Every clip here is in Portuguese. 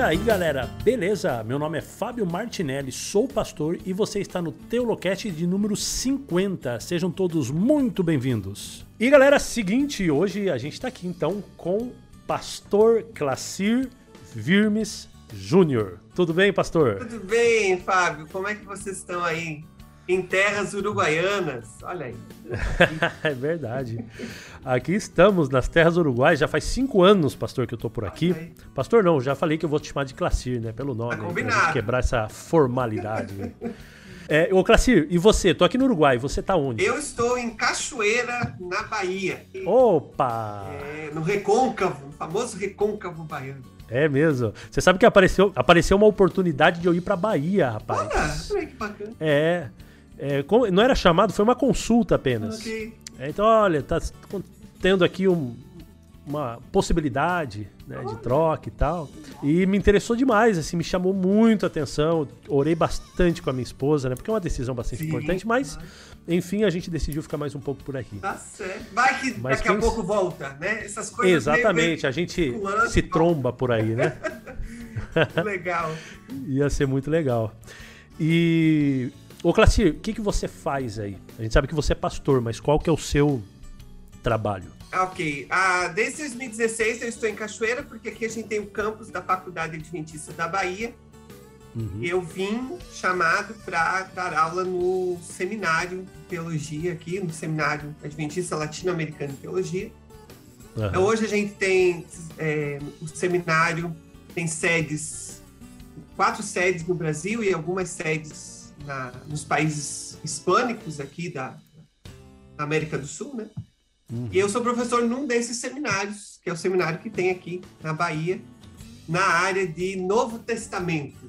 aí, galera, beleza? Meu nome é Fábio Martinelli, sou pastor e você está no Teolocast de número 50. Sejam todos muito bem-vindos. E galera, seguinte, hoje a gente está aqui então com Pastor Classir Virmes Júnior. Tudo bem, pastor? Tudo bem, Fábio. Como é que vocês estão aí? Em terras uruguaianas. Olha aí. é verdade. Aqui estamos nas terras uruguaias. Já faz cinco anos, pastor, que eu tô por aqui. Pastor, não, já falei que eu vou te chamar de Classir, né? Pelo nome. Tá combinado. Né? quebrar essa formalidade. Né? É, ô, Classir, e você? Tô aqui no Uruguai, você tá onde? Eu estou em Cachoeira, na Bahia. Opa! É, no Recôncavo, o famoso Recôncavo baiano. É mesmo. Você sabe que apareceu, apareceu uma oportunidade de eu ir pra Bahia, rapaz. Olha, que bacana. É. é não era chamado, foi uma consulta apenas. Ok. É, então, olha, tá tendo aqui um, uma possibilidade né, de troca e tal. E me interessou demais, assim, me chamou muito a atenção. Orei bastante com a minha esposa, né? Porque é uma decisão bastante Sim, importante, mas enfim, a gente decidiu ficar mais um pouco por aqui. Tá certo. Vai que mas daqui quem... a pouco volta, né? Essas coisas. Exatamente, a gente se tromba por aí, né? legal. Ia ser muito legal. E. Ô, Classir, o que, que você faz aí? A gente sabe que você é pastor, mas qual que é o seu trabalho? Ok. Ah, desde 2016 eu estou em Cachoeira, porque aqui a gente tem o campus da Faculdade Adventista da Bahia. Uhum. Eu vim chamado para dar aula no seminário de teologia aqui, no seminário Adventista Latino-Americano de Teologia. Uhum. Hoje a gente tem é, o seminário tem sedes, quatro sedes no Brasil e algumas sedes na, nos países hispânicos aqui da, da América do Sul, né? Uhum. E eu sou professor num desses seminários, que é o seminário que tem aqui na Bahia, na área de Novo Testamento.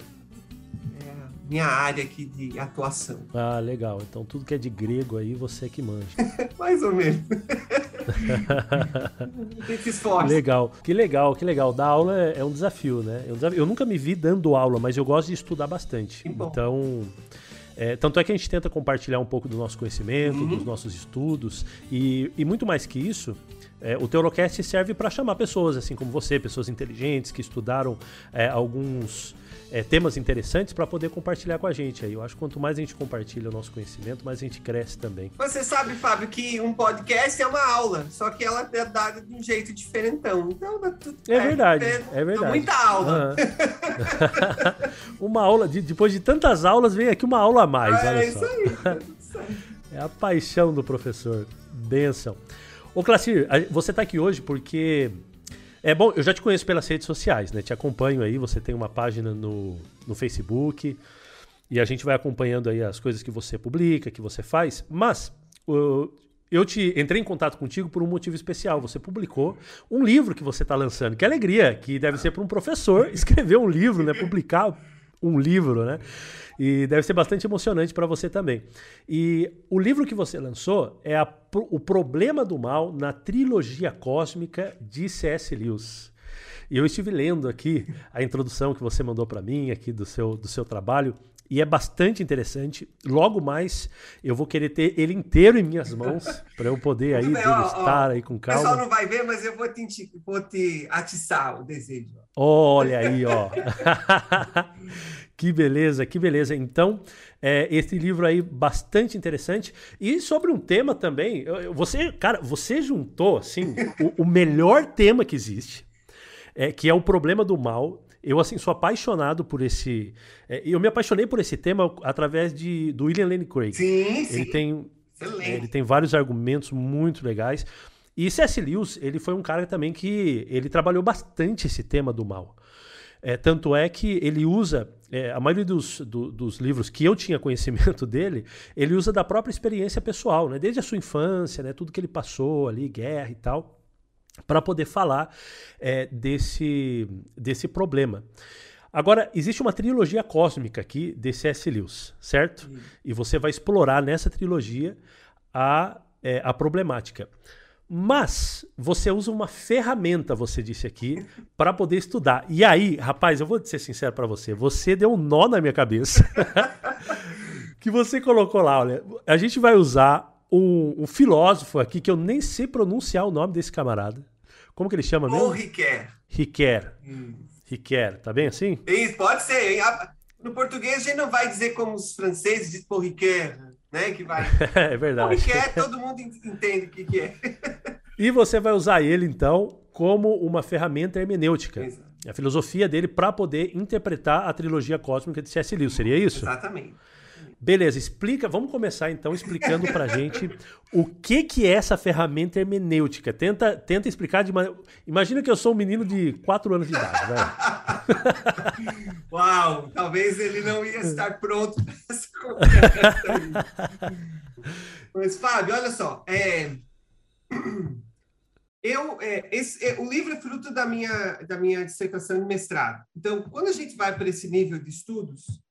É a minha área aqui de atuação. Ah, legal. Então tudo que é de grego aí, você é que manja. Mais ou menos. legal, que legal, que legal. Dar aula é, é um desafio, né? É. Eu nunca me vi dando aula, mas eu gosto de estudar bastante. Então, é, tanto é que a gente tenta compartilhar um pouco do nosso conhecimento, uhum. dos nossos estudos, e, e muito mais que isso, é, o Teolocast serve para chamar pessoas, assim como você, pessoas inteligentes que estudaram é, alguns é, temas interessantes para poder compartilhar com a gente. Aí eu acho que quanto mais a gente compartilha o nosso conhecimento, mais a gente cresce também. Você sabe, Fábio, que um podcast é uma aula, só que ela é dada de um jeito diferentão. Então, é, é verdade, é, é verdade. Muita aula. Uhum. uma aula, de, depois de tantas aulas, vem aqui uma aula a mais. É, olha só. isso aí. É a paixão do professor. Benção. Ô, Classir, você está aqui hoje porque é bom, eu já te conheço pelas redes sociais, né? Te acompanho aí, você tem uma página no, no Facebook e a gente vai acompanhando aí as coisas que você publica, que você faz. Mas uh, eu te entrei em contato contigo por um motivo especial. Você publicou um livro que você está lançando. Que alegria, que deve ser para um professor escrever um livro, né? Publicar um livro, né? E deve ser bastante emocionante para você também. E o livro que você lançou é a, O Problema do Mal na Trilogia Cósmica de C.S. Lewis. E eu estive lendo aqui a introdução que você mandou para mim aqui do seu, do seu trabalho e é bastante interessante. Logo mais eu vou querer ter ele inteiro em minhas mãos para eu poder aí degustar aí com calma. O pessoal não vai ver, mas eu vou te, vou te atiçar o desejo. Olha aí, ó. Que beleza, que beleza. Então, é, esse livro aí bastante interessante. E sobre um tema também, você, cara, você juntou, assim, o, o melhor tema que existe, é, que é o problema do mal. Eu, assim, sou apaixonado por esse... É, eu me apaixonei por esse tema através de, do William Lane Craig. Sim, sim. Ele tem, ele tem vários argumentos muito legais. E C.S. Lewis, ele foi um cara também que ele trabalhou bastante esse tema do mal. É, tanto é que ele usa, é, a maioria dos, do, dos livros que eu tinha conhecimento dele, ele usa da própria experiência pessoal, né? desde a sua infância, né? tudo que ele passou ali, guerra e tal, para poder falar é, desse, desse problema. Agora, existe uma trilogia cósmica aqui de C.S. Lewis, certo? Sim. E você vai explorar nessa trilogia a, é, a problemática. Mas você usa uma ferramenta, você disse aqui, para poder estudar. E aí, rapaz, eu vou ser sincero para você, você deu um nó na minha cabeça. que você colocou lá, olha, a gente vai usar um, um, filósofo aqui que eu nem sei pronunciar o nome desse camarada. Como que ele chama mesmo? Ou Riquet. Riquet. Riquer, tá bem assim? Isso, pode ser. No português a gente não vai dizer como os franceses dizem por Riquer, né? Que vai. é verdade. Riquer, todo mundo entende o que, que é. e você vai usar ele, então, como uma ferramenta hermenêutica. Exato. A filosofia dele para poder interpretar a trilogia cósmica de C.S. Lewis, seria isso? Exatamente. Beleza, explica, vamos começar então explicando pra gente o que que é essa ferramenta hermenêutica. Tenta, tenta explicar de maneira... Imagina que eu sou um menino de 4 anos de idade, vai. Uau, talvez ele não ia estar pronto para essa conversa Mas, Fábio, olha só, é... Eu, é, esse, é, o livro é fruto da minha, da minha dissertação de mestrado. Então, quando a gente vai para esse nível de estudos,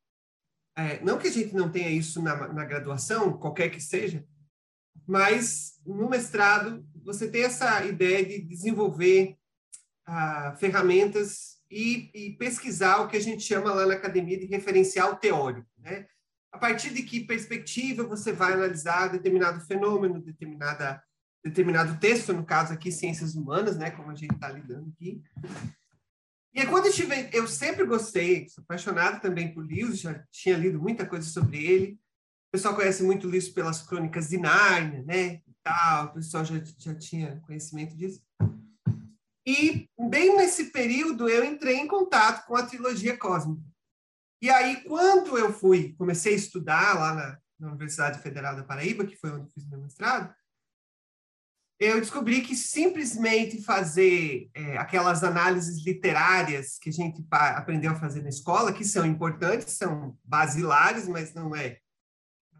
é, não que a gente não tenha isso na, na graduação, qualquer que seja, mas no mestrado você tem essa ideia de desenvolver ah, ferramentas e, e, pesquisar o que a gente chama lá na academia de referencial teórico, né? A partir de que perspectiva você vai analisar determinado fenômeno, determinada determinado texto, no caso aqui ciências humanas, né, como a gente está lidando aqui. E quando eu tive, eu sempre gostei, sou apaixonado também por Lewis, já tinha lido muita coisa sobre ele. O pessoal conhece muito Lewis pelas crônicas de Narnia, né? E tal, o pessoal já, já tinha conhecimento disso. E bem nesse período eu entrei em contato com a trilogia cósmica. E aí, quando eu fui, comecei a estudar lá na, na Universidade Federal da Paraíba, que foi onde fiz meu mestrado, eu descobri que simplesmente fazer é, aquelas análises literárias que a gente aprendeu a fazer na escola, que são importantes, são basilares, mas não é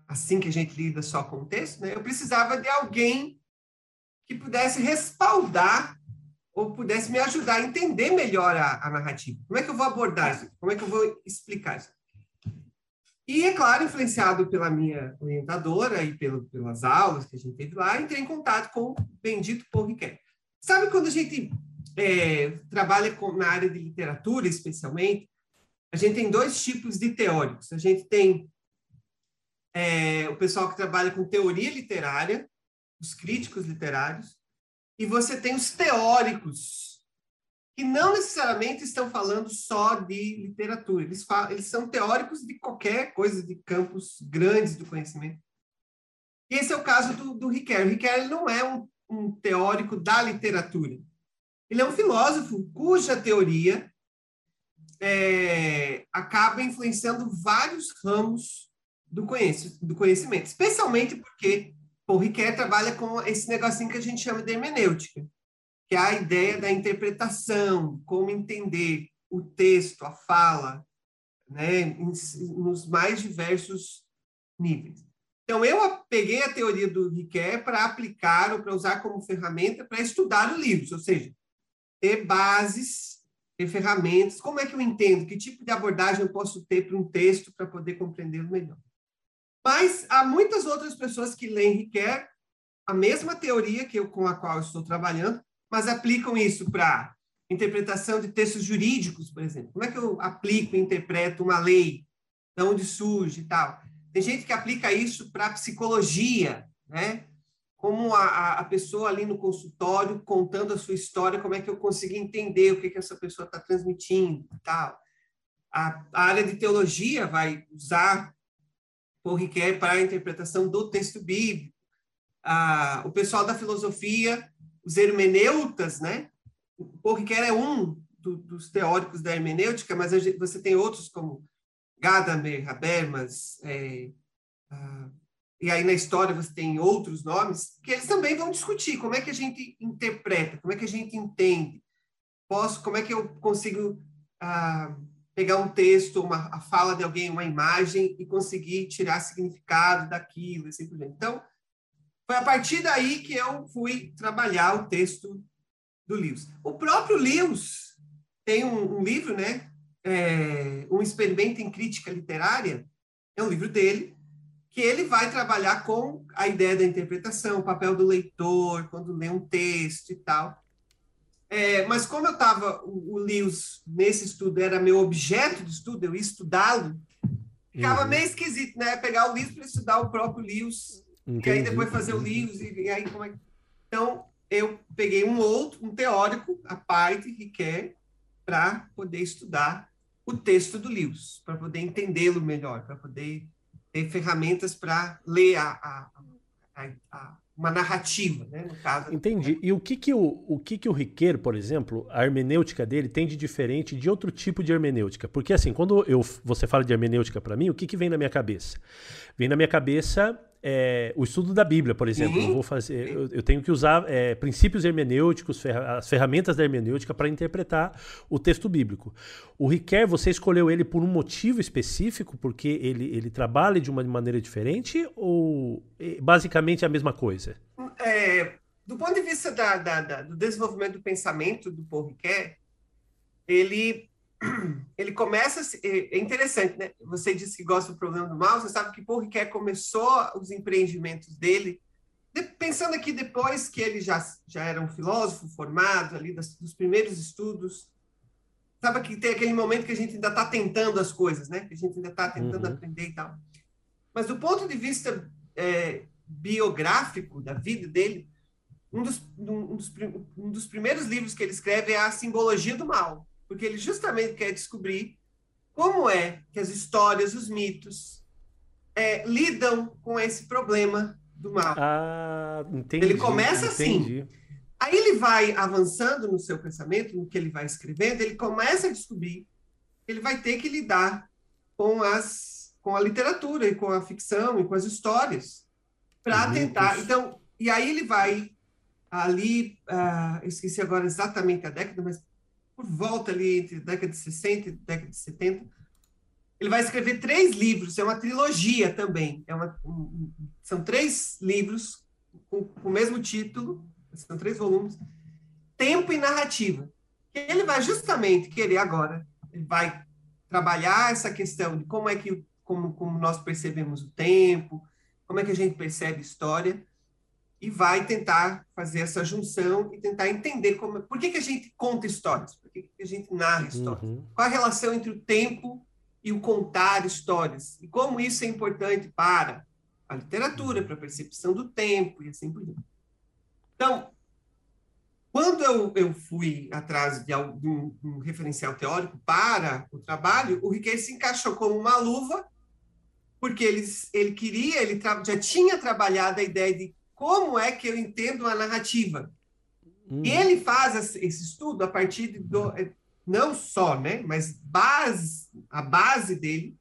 assim que a gente lida só com o texto, né? eu precisava de alguém que pudesse respaldar ou pudesse me ajudar a entender melhor a, a narrativa. Como é que eu vou abordar isso? Como é que eu vou explicar isso? E, é claro, influenciado pela minha orientadora e pelo, pelas aulas que a gente teve lá, entrei em contato com o bendito Paul. Sabe quando a gente é, trabalha com, na área de literatura, especialmente, a gente tem dois tipos de teóricos. A gente tem é, o pessoal que trabalha com teoria literária, os críticos literários, e você tem os teóricos que não necessariamente estão falando só de literatura, eles, falam, eles são teóricos de qualquer coisa, de campos grandes do conhecimento. E esse é o caso do, do Riquet. O Riquet não é um, um teórico da literatura. Ele é um filósofo cuja teoria é, acaba influenciando vários ramos do, do conhecimento, especialmente porque o Riquet trabalha com esse negocinho que a gente chama de hermenêutica que é a ideia da interpretação, como entender o texto, a fala, né, nos mais diversos níveis. Então, eu peguei a teoria do Riquet para aplicar ou para usar como ferramenta para estudar o livro, ou seja, ter bases, ter ferramentas. Como é que eu entendo? Que tipo de abordagem eu posso ter para um texto para poder compreendê-lo melhor? Mas há muitas outras pessoas que leem Riquet, a mesma teoria que eu, com a qual eu estou trabalhando, mas aplicam isso para interpretação de textos jurídicos, por exemplo. Como é que eu aplico e interpreto uma lei? De onde surge e tal? Tem gente que aplica isso para psicologia, né? Como a, a pessoa ali no consultório contando a sua história, como é que eu consigo entender o que, que essa pessoa está transmitindo e tal. A, a, área de teologia vai usar o Riquet para a interpretação do texto bíblico. Ah, o pessoal da filosofia os hermeneutas, né? Porriquer é um do, dos teóricos da hermenêutica, mas gente, você tem outros como Gadamer, Habermas, é, ah, e aí na história você tem outros nomes, que eles também vão discutir como é que a gente interpreta, como é que a gente entende, posso, como é que eu consigo ah, pegar um texto, uma a fala de alguém, uma imagem e conseguir tirar significado daquilo, assim por diante. Então, foi a partir daí que eu fui trabalhar o texto do Lewis. O próprio Lewis tem um, um livro, né? É, um experimento em crítica literária, é um livro dele, que ele vai trabalhar com a ideia da interpretação, o papel do leitor, quando lê um texto e tal. É, mas como eu estava, o, o Lewis, nesse estudo, era meu objeto de estudo, eu ia estudá-lo, ficava uhum. meio esquisito, né? Pegar o livro para estudar o próprio Lewis Entendi. E aí depois fazer o livro, e, aí como é Então, eu peguei um outro, um teórico, a parte, Riquet, para poder estudar o texto do livro, para poder entendê-lo melhor, para poder ter ferramentas para ler a, a, a, a, uma narrativa, né, no caso. Entendi. E o que que o, o que que o Riqueiro, por exemplo, a hermenêutica dele tem de diferente de outro tipo de hermenêutica? Porque assim, quando eu, você fala de hermenêutica para mim, o que que vem na minha cabeça? Vem na minha cabeça é, o estudo da Bíblia, por exemplo. Uhum. Eu, vou fazer, eu, eu, tenho que usar é, princípios hermenêuticos, ferra, as ferramentas da hermenêutica para interpretar o texto bíblico. O Riquet, você escolheu ele por um motivo específico, porque ele, ele trabalha de uma maneira diferente ou basicamente é a mesma coisa? É, do ponto de vista da, da, da, do desenvolvimento do pensamento do Paul Riquet, ele ele começa. É, é interessante, né? Você disse que gosta do problema do mal, você sabe que Paul Ricoeur começou os empreendimentos dele, pensando aqui depois que ele já, já era um filósofo formado, ali das, dos primeiros estudos. Sabe que tem aquele momento que a gente ainda está tentando as coisas, né? Que a gente ainda está tentando uhum. aprender e tal. Mas do ponto de vista é, biográfico da vida dele, um dos, um, dos, um dos primeiros livros que ele escreve é A Simbologia do Mal porque ele justamente quer descobrir como é que as histórias, os mitos, é, lidam com esse problema do mal. Ah, entendi. Ele começa assim. entendi. assim. Aí ele vai avançando no seu pensamento, no que ele vai escrevendo, ele começa a descobrir que ele vai ter que lidar com as com a literatura e com a ficção e com as histórias para tentar. Então, e aí ele vai ali, uh, esqueci agora exatamente a década, mas por volta ali entre década de 60 e década de 70. Ele vai escrever três livros, é uma trilogia também. É uma, um, são três livros com, com, o mesmo título, são três volumes, Tempo e Narrativa. Ele vai justamente querer agora, ele vai trabalhar essa questão de como é que como, como nós percebemos o tempo, como é que a gente percebe história, e vai tentar fazer essa junção e tentar entender como, por que, que a gente conta histórias, por que, que a gente narra histórias, uhum. qual a relação entre o tempo e o contar histórias, e como isso é importante para a literatura, para a percepção do tempo e assim por diante. Então, quando eu, eu fui atrás de, um, um referencial teórico para o trabalho, o Riquet se encaixou como uma luva, porque ele, ele queria, ele já tinha trabalhado a ideia de como é que eu entendo a narrativa. Hum. Ele faz esse estudo a partir do é, não só, né, mas base, a base dele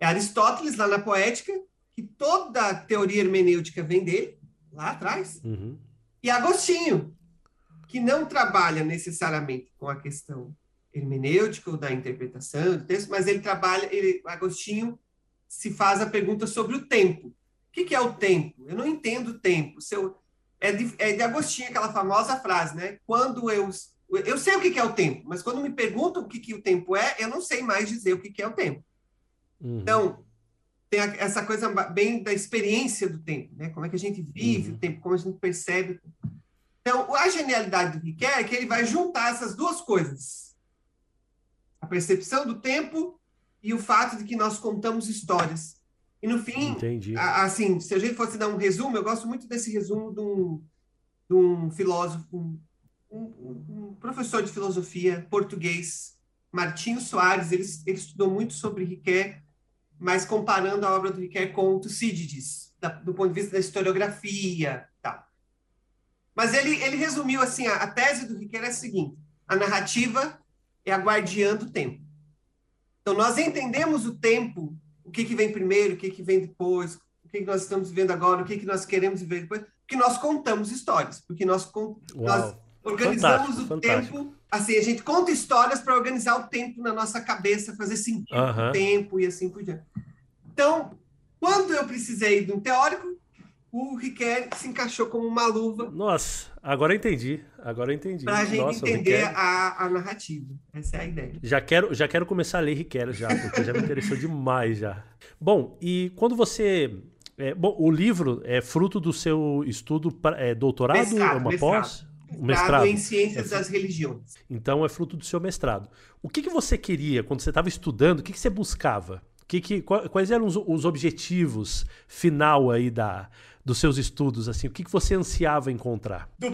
é Aristóteles lá na Poética, que toda a teoria hermenêutica vem dele lá atrás, uhum. e Agostinho, que não trabalha necessariamente com a questão hermenêutica ou da interpretação do texto, mas ele trabalha, ele, Agostinho se faz a pergunta sobre o tempo. O que, que é o tempo? Eu não entendo o tempo. Se eu, é, de, é de Agostinho aquela famosa frase, né? Quando eu eu sei o que, que é o tempo, mas quando me perguntam o que, que o tempo é, eu não sei mais dizer o que, que é o tempo. Uhum. Então, tem essa coisa bem da experiência do tempo, né? Como é que a gente vive uhum. o tempo, como a gente percebe. Então, a genialidade do Riquet é que ele vai juntar essas duas coisas: a percepção do tempo e o fato de que nós contamos histórias. E no fim, a, assim, se a gente fosse dar um resumo, eu gosto muito desse resumo de um, de um filósofo, um, um, um professor de filosofia português, Martinho Soares, ele, ele estudou muito sobre Riquet, mas comparando a obra do Riquet com Tucídides, da, do ponto de vista da historiografia, tal. Mas ele, ele resumiu assim, a, a tese do Riquet é a seguinte, a narrativa é a guardiã do tempo. Então, nós entendemos o tempo o que, que vem primeiro, o que, que vem depois, o que, que nós estamos vivendo agora, o que, que nós queremos viver depois, porque nós contamos histórias, porque nós, nós organizamos fantástico, o fantástico. tempo, assim, a gente conta histórias para organizar o tempo na nossa cabeça, fazer sentido uhum. o tempo e assim por diante. Então, quando eu precisei de um teórico, o Riquet se encaixou como uma luva. Nossa, agora entendi. Agora entendi. Para a gente Nossa, entender a, a, narrativa. Essa é a ideia. Já quero, já quero começar a ler Riquet já, porque já me interessou demais já. Bom, e quando você. É, bom, o livro é fruto do seu estudo é, doutorado, mestrado, uma mestrado. pós? Mestrado, mestrado em Ciências é, das Religiões. Então é fruto do seu mestrado. O que, que você queria quando você estava estudando? O que, que você buscava? Que, que, quais eram os, os objetivos final aí da, dos seus estudos? assim O que, que você ansiava encontrar? Do,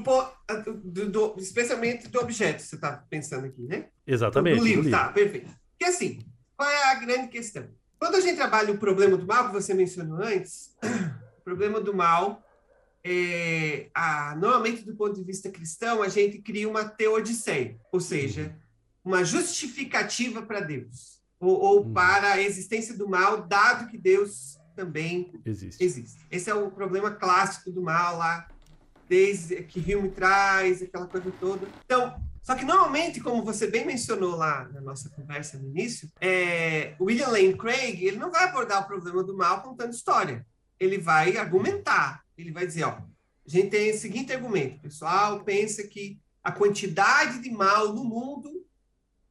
do, do especialmente do objeto, você está pensando aqui, né? Exatamente. Do, do livro, livro, tá, perfeito. Porque assim, qual é a grande questão? Quando a gente trabalha o problema do mal, que você mencionou antes, o problema do mal, é, a, normalmente do ponto de vista cristão, a gente cria uma teodiceia, ou seja, uma justificativa para Deus, ou, ou uhum. para a existência do mal, dado que Deus também existe. existe. Esse é o problema clássico do mal lá, desde que Hume traz, aquela coisa toda. Então, só que normalmente, como você bem mencionou lá na nossa conversa no início, é, William Lane Craig ele não vai abordar o problema do mal contando história. Ele vai argumentar. Ele vai dizer, ó, a gente tem o seguinte argumento, pessoal pensa que a quantidade de mal no mundo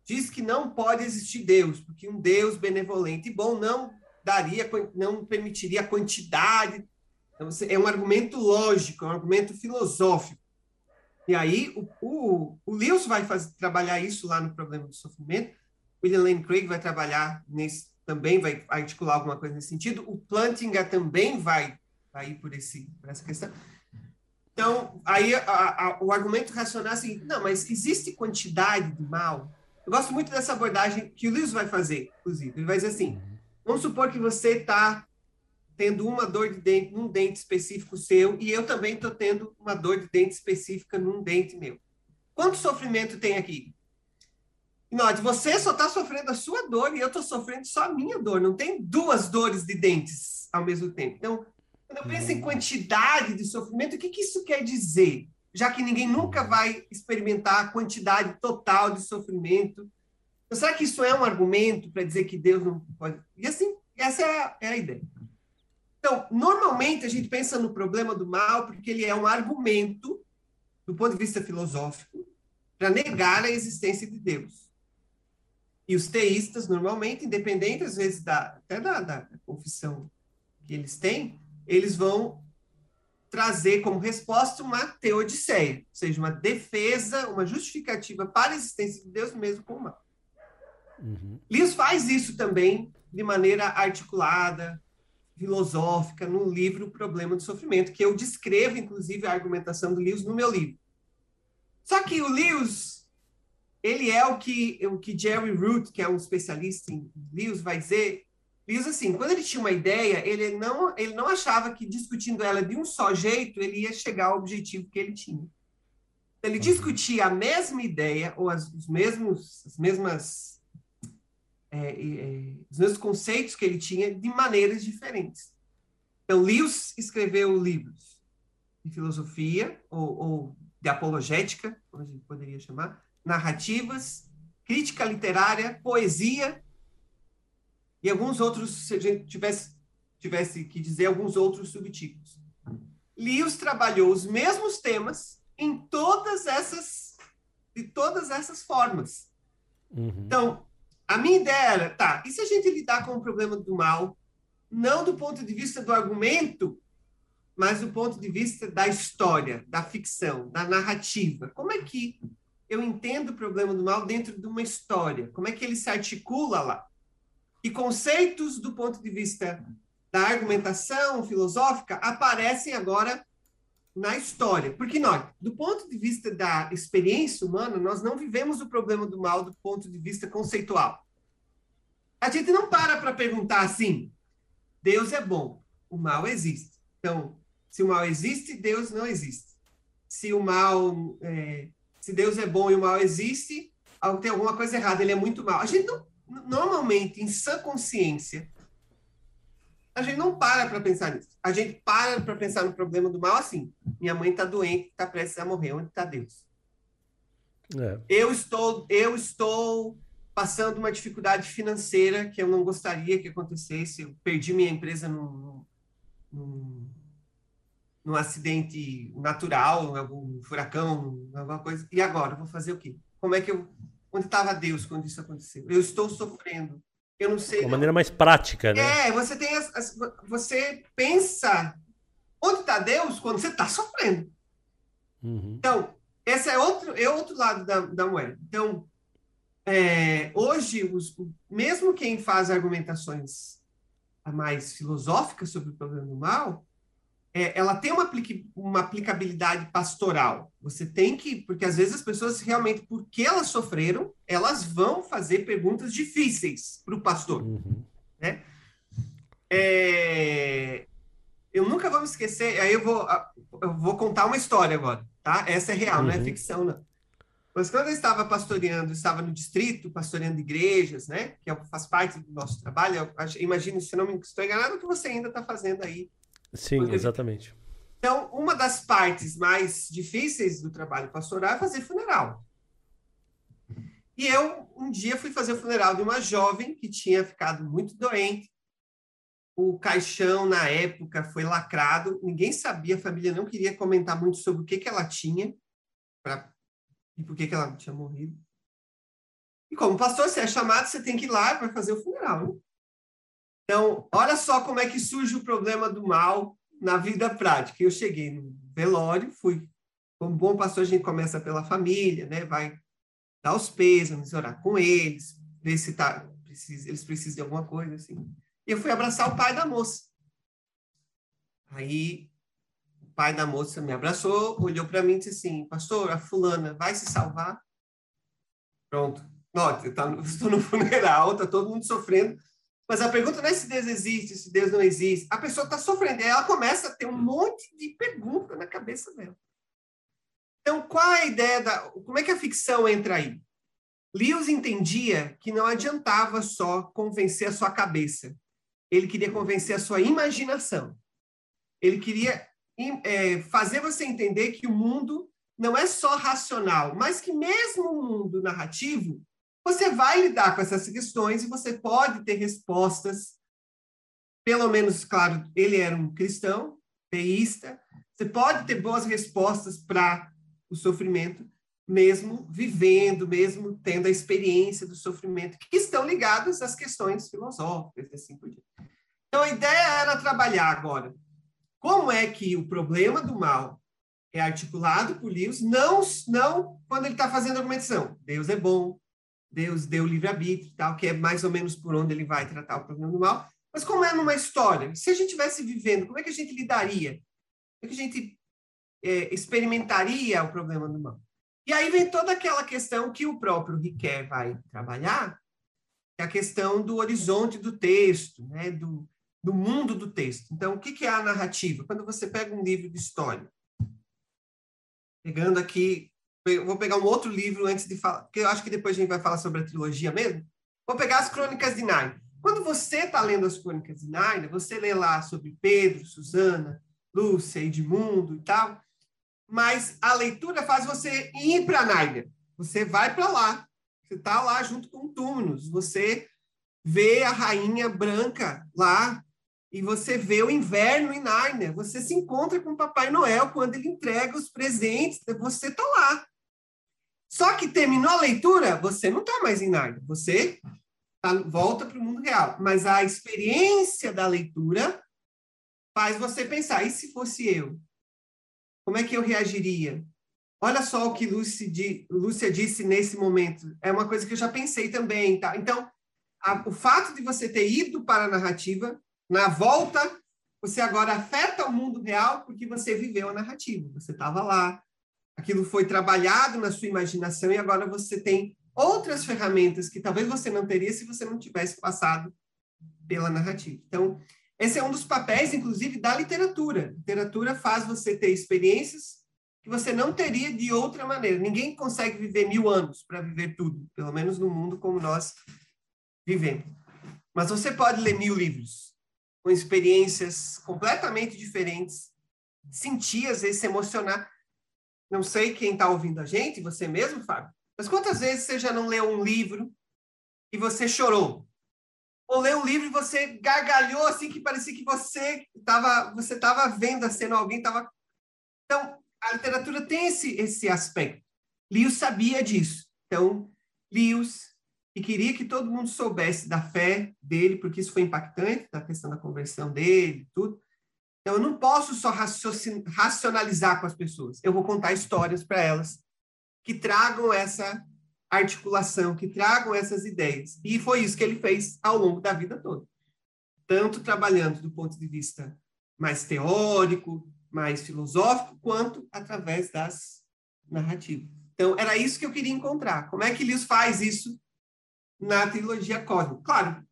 diz que não pode existir Deus, porque um Deus benevolente e bom não daria, não permitiria a quantidade. Então, é um argumento lógico, é um argumento filosófico. E aí, o, o, o Lewis vai fazer, trabalhar isso lá no problema do sofrimento, William Lane Craig vai trabalhar nesse, também vai articular alguma coisa nesse sentido, o Plantinga também vai, vai ir por, esse, por essa questão. Então, aí a, a, o argumento racional é assim, não, mas existe quantidade de mal? Eu gosto muito dessa abordagem que o Lewis vai fazer, inclusive. Ele vai dizer assim, vamos supor que você está tendo uma dor de dente num dente específico seu e eu também estou tendo uma dor de dente específica num dente meu. Quanto sofrimento tem aqui? Note, você só está sofrendo a sua dor e eu estou sofrendo só a minha dor. Não tem duas dores de dentes ao mesmo tempo. Então, quando eu penso em quantidade de sofrimento, o que, que isso quer dizer? Já que ninguém nunca vai experimentar a quantidade total de sofrimento. Então, será que isso é um argumento para dizer que Deus não pode? E assim, essa é a, é a ideia. Então, normalmente a gente pensa no problema do mal porque ele é um argumento, do ponto de vista filosófico, para negar a existência de Deus. E os teístas, normalmente, independente às vezes da, até da, da confissão que eles têm, eles vão trazer como resposta uma teodiceia, ou seja, uma defesa, uma justificativa para a existência de Deus mesmo com o mal. Uhum. Lewis faz isso também de maneira articulada, filosófica no livro O Problema do Sofrimento, que eu descrevo, inclusive, a argumentação do Lewis no meu livro. Só que o Lewis, ele é o que, o que Jerry Root, que é um especialista em Lewis, vai dizer. Lewis, assim, quando ele tinha uma ideia, ele não, ele não achava que discutindo ela de um só jeito, ele ia chegar ao objetivo que ele tinha. Ele uhum. discutia a mesma ideia, ou as, os mesmos, as mesmas é, é, os mesmos conceitos que ele tinha de maneiras diferentes. Então, Lewis escreveu livros de filosofia, ou, ou de apologética, como a gente poderia chamar, narrativas, crítica literária, poesia e alguns outros, se a gente tivesse, tivesse que dizer, alguns outros subtipos. Lewis trabalhou os mesmos temas em todas essas, de todas essas formas. Uhum. Então, a minha ideia era, tá, e se a gente lidar com o problema do mal, não do ponto de vista do argumento, mas do ponto de vista da história, da ficção, da narrativa? Como é que eu entendo o problema do mal dentro de uma história? Como é que ele se articula lá? E conceitos do ponto de vista da argumentação filosófica aparecem agora na história. Porque nós, do ponto de vista da experiência humana, nós não vivemos o problema do mal do ponto de vista conceitual. A gente não para para perguntar assim: Deus é bom, o mal existe. Então, se o mal existe, Deus não existe. Se o mal, é, se Deus é bom e o mal existe, tem alguma coisa errada, ele é muito mal. A gente não, normalmente, em sã consciência, a gente não para para pensar nisso. A gente para para pensar no problema do mal assim. Minha mãe está doente, está prestes a morrer. Onde está Deus? É. Eu estou, eu estou passando uma dificuldade financeira que eu não gostaria que acontecesse. Eu perdi minha empresa num, num, num acidente natural, algum furacão, alguma coisa. E agora, eu vou fazer o quê? Como é que eu onde estava Deus quando isso aconteceu? Eu estou sofrendo. Eu não sei. De uma maneira mais prática, né? É, você tem as, as você pensa onde está Deus quando você está sofrendo. Uhum. Então, esse é outro, é outro lado da, da moeda. Então, é, hoje, os, mesmo quem faz argumentações mais filosóficas sobre o problema do mal, é, ela tem uma, uma aplicabilidade pastoral. Você tem que, porque às vezes as pessoas realmente, porque elas sofreram, elas vão fazer perguntas difíceis para o pastor. Uhum. Né? É, eu nunca vou me esquecer, aí eu vou, eu vou contar uma história agora, tá? Essa é real, uhum. não é uhum. ficção, não. Mas quando eu estava pastoreando, estava no distrito, pastoreando igrejas, né? Que é faz parte do nosso trabalho. Eu imagino, se não me estou enganado, o que você ainda está fazendo aí Sim, exatamente. Então, uma das partes mais difíceis do trabalho pastoral é fazer funeral. E eu, um dia, fui fazer o funeral de uma jovem que tinha ficado muito doente. O caixão, na época, foi lacrado. Ninguém sabia, a família não queria comentar muito sobre o que, que ela tinha pra... e por que, que ela tinha morrido. E como pastor, você é chamado, você tem que ir lá para fazer o funeral. Né? Então, olha só como é que surge o problema do mal na vida prática. Eu cheguei no velório, fui, como bom pastor, a gente começa pela família, né? Vai dar os pêsames, orar com eles, ver se tá, precisa, eles precisam de alguma coisa, assim. E eu fui abraçar o pai da moça. Aí, o pai da moça me abraçou, olhou para mim e disse assim, pastor, a fulana vai se salvar? Pronto. Note, tá, estou no funeral, tá todo mundo sofrendo, mas a pergunta não é se Deus existe, se Deus não existe. A pessoa está sofrendo, e ela começa a ter um monte de perguntas na cabeça dela. Então, qual é a ideia da. Como é que a ficção entra aí? Lewis entendia que não adiantava só convencer a sua cabeça. Ele queria convencer a sua imaginação. Ele queria é, fazer você entender que o mundo não é só racional, mas que mesmo o mundo narrativo você vai lidar com essas questões e você pode ter respostas. Pelo menos, claro, ele era um cristão, teísta. Você pode ter boas respostas para o sofrimento, mesmo vivendo, mesmo tendo a experiência do sofrimento, que estão ligadas às questões filosóficas e assim por diante. Então, a ideia era trabalhar agora como é que o problema do mal é articulado por Lewis, não, não quando ele está fazendo argumentação. Deus é bom, Deus deu livre-arbítrio tal, que é mais ou menos por onde ele vai tratar o problema do mal. Mas como é numa história, se a gente estivesse vivendo, como é que a gente lidaria? Como é que a gente é, experimentaria o problema do mal? E aí vem toda aquela questão que o próprio Riquet vai trabalhar, que é a questão do horizonte do texto, né? do, do mundo do texto. Então, o que, que é a narrativa? Quando você pega um livro de história, pegando aqui vou pegar um outro livro antes de falar, porque eu acho que depois a gente vai falar sobre a trilogia mesmo. Vou pegar as Crônicas de Nárnia. Quando você está lendo as Crônicas de Nárnia, você lê lá sobre Pedro, Susana, Lúcia, Edmundo e tal, mas a leitura faz você ir para Nárnia. Você vai para lá. Você está lá junto com Túmulos. Você vê a rainha branca lá e você vê o inverno em Nárnia. Você se encontra com o Papai Noel quando ele entrega os presentes. Você está lá. Só que terminou a leitura, você não está mais em Nárnia, você tá, volta para o mundo real. Mas a experiência da leitura faz você pensar: e se fosse eu? Como é que eu reagiria? Olha só o que Lúcia, Lúcia disse nesse momento. É uma coisa que eu já pensei também. Tá? Então, a, o fato de você ter ido para a narrativa, na volta, você agora afeta o mundo real porque você viveu a narrativa. Você estava lá, aquilo foi trabalhado na sua imaginação e agora você tem outras ferramentas que talvez você não teria se você não tivesse passado pela narrativa. Então, esse é um dos papéis, inclusive, da literatura. Literatura faz você ter experiências que você não teria de outra maneira. Ninguém consegue viver mil anos para viver tudo, pelo menos no mundo como nós vivemos. Mas você pode ler mil livros com experiências completamente diferentes, sentir, às vezes, se emocionar. Não sei quem está ouvindo a gente, você mesmo, Fábio, mas quantas vezes você já não leu um livro e você chorou? Ou leu um livro e você gargalhou assim que parecia que você estava você tava vendo a cena, alguém estava. Então, a literatura tem esse, esse aspecto. Lewis sabia disso. Então, Lewis, e queria que todo mundo soubesse da fé dele, porque isso foi impactante, da questão da conversão dele, tudo. Então, eu não posso só racionalizar com as pessoas. Eu vou contar histórias para elas que tragam essa articulação, que tragam essas ideias. E foi isso que ele fez ao longo da vida toda. Tanto trabalhando do ponto de vista mais teórico, mais filosófico, quanto através das narrativas. Então, era isso que eu queria encontrar. Como é que Lewis faz isso na trilogia cósmica? Claro,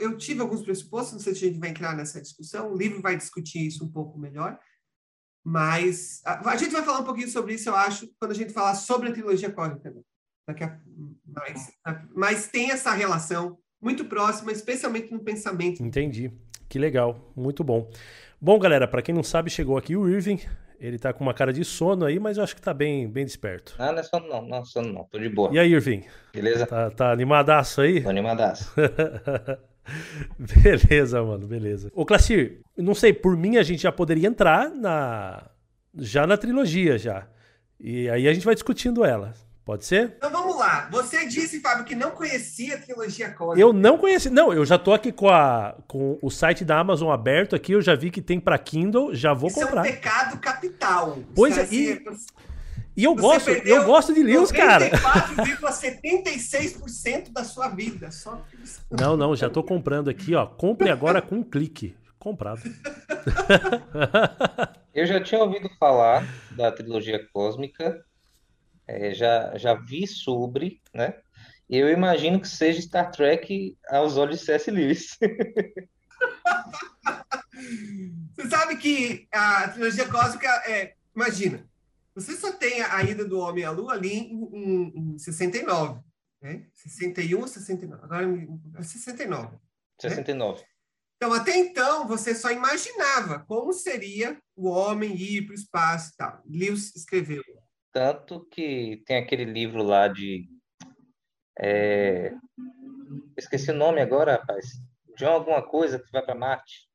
eu tive alguns pressupostos, não sei se a gente vai entrar nessa discussão, o livro vai discutir isso um pouco melhor, mas a, a gente vai falar um pouquinho sobre isso, eu acho, quando a gente falar sobre a trilogia cósmica. Daqui a, mas, mas tem essa relação muito próxima, especialmente no pensamento. Entendi. Que legal, muito bom. Bom, galera, para quem não sabe, chegou aqui o Irving. Ele tá com uma cara de sono aí, mas eu acho que tá bem, bem desperto. Ah, não é sono não, não é sono não, tô de boa. E aí, Irving? Beleza? Tá, tá animadaço aí? Tô animadaço. beleza, mano, beleza. Ô, Classir, não sei, por mim a gente já poderia entrar na já na trilogia já. E aí a gente vai discutindo ela. Pode ser? Então vamos lá. Você disse, Fábio, que não conhecia a trilogia cósmica. Eu não conheci. Não, eu já tô aqui com, a, com o site da Amazon aberto aqui. Eu já vi que tem para Kindle. Já vou Isso comprar. é um pecado capital. Pois é. E, e eu gosto, eu gosto de Lewis, cara. 94,76% da sua vida. Só Não, não, já tô comprando aqui, ó. Compre agora com um clique. Comprado. eu já tinha ouvido falar da trilogia cósmica é, já, já vi sobre, né? Eu imagino que seja Star Trek aos olhos de C.S. Lewis. Você sabe que a trilogia cósmica é. Imagina, você só tem a ida do Homem à Lua ali em, em, em 69, né? 61 ou 69? Agora é 69. 69. Né? Então, até então, você só imaginava como seria o homem ir para o espaço e tal. Lewis escreveu tanto que tem aquele livro lá de. É... Esqueci o nome agora, rapaz. John alguma coisa que vai para Marte.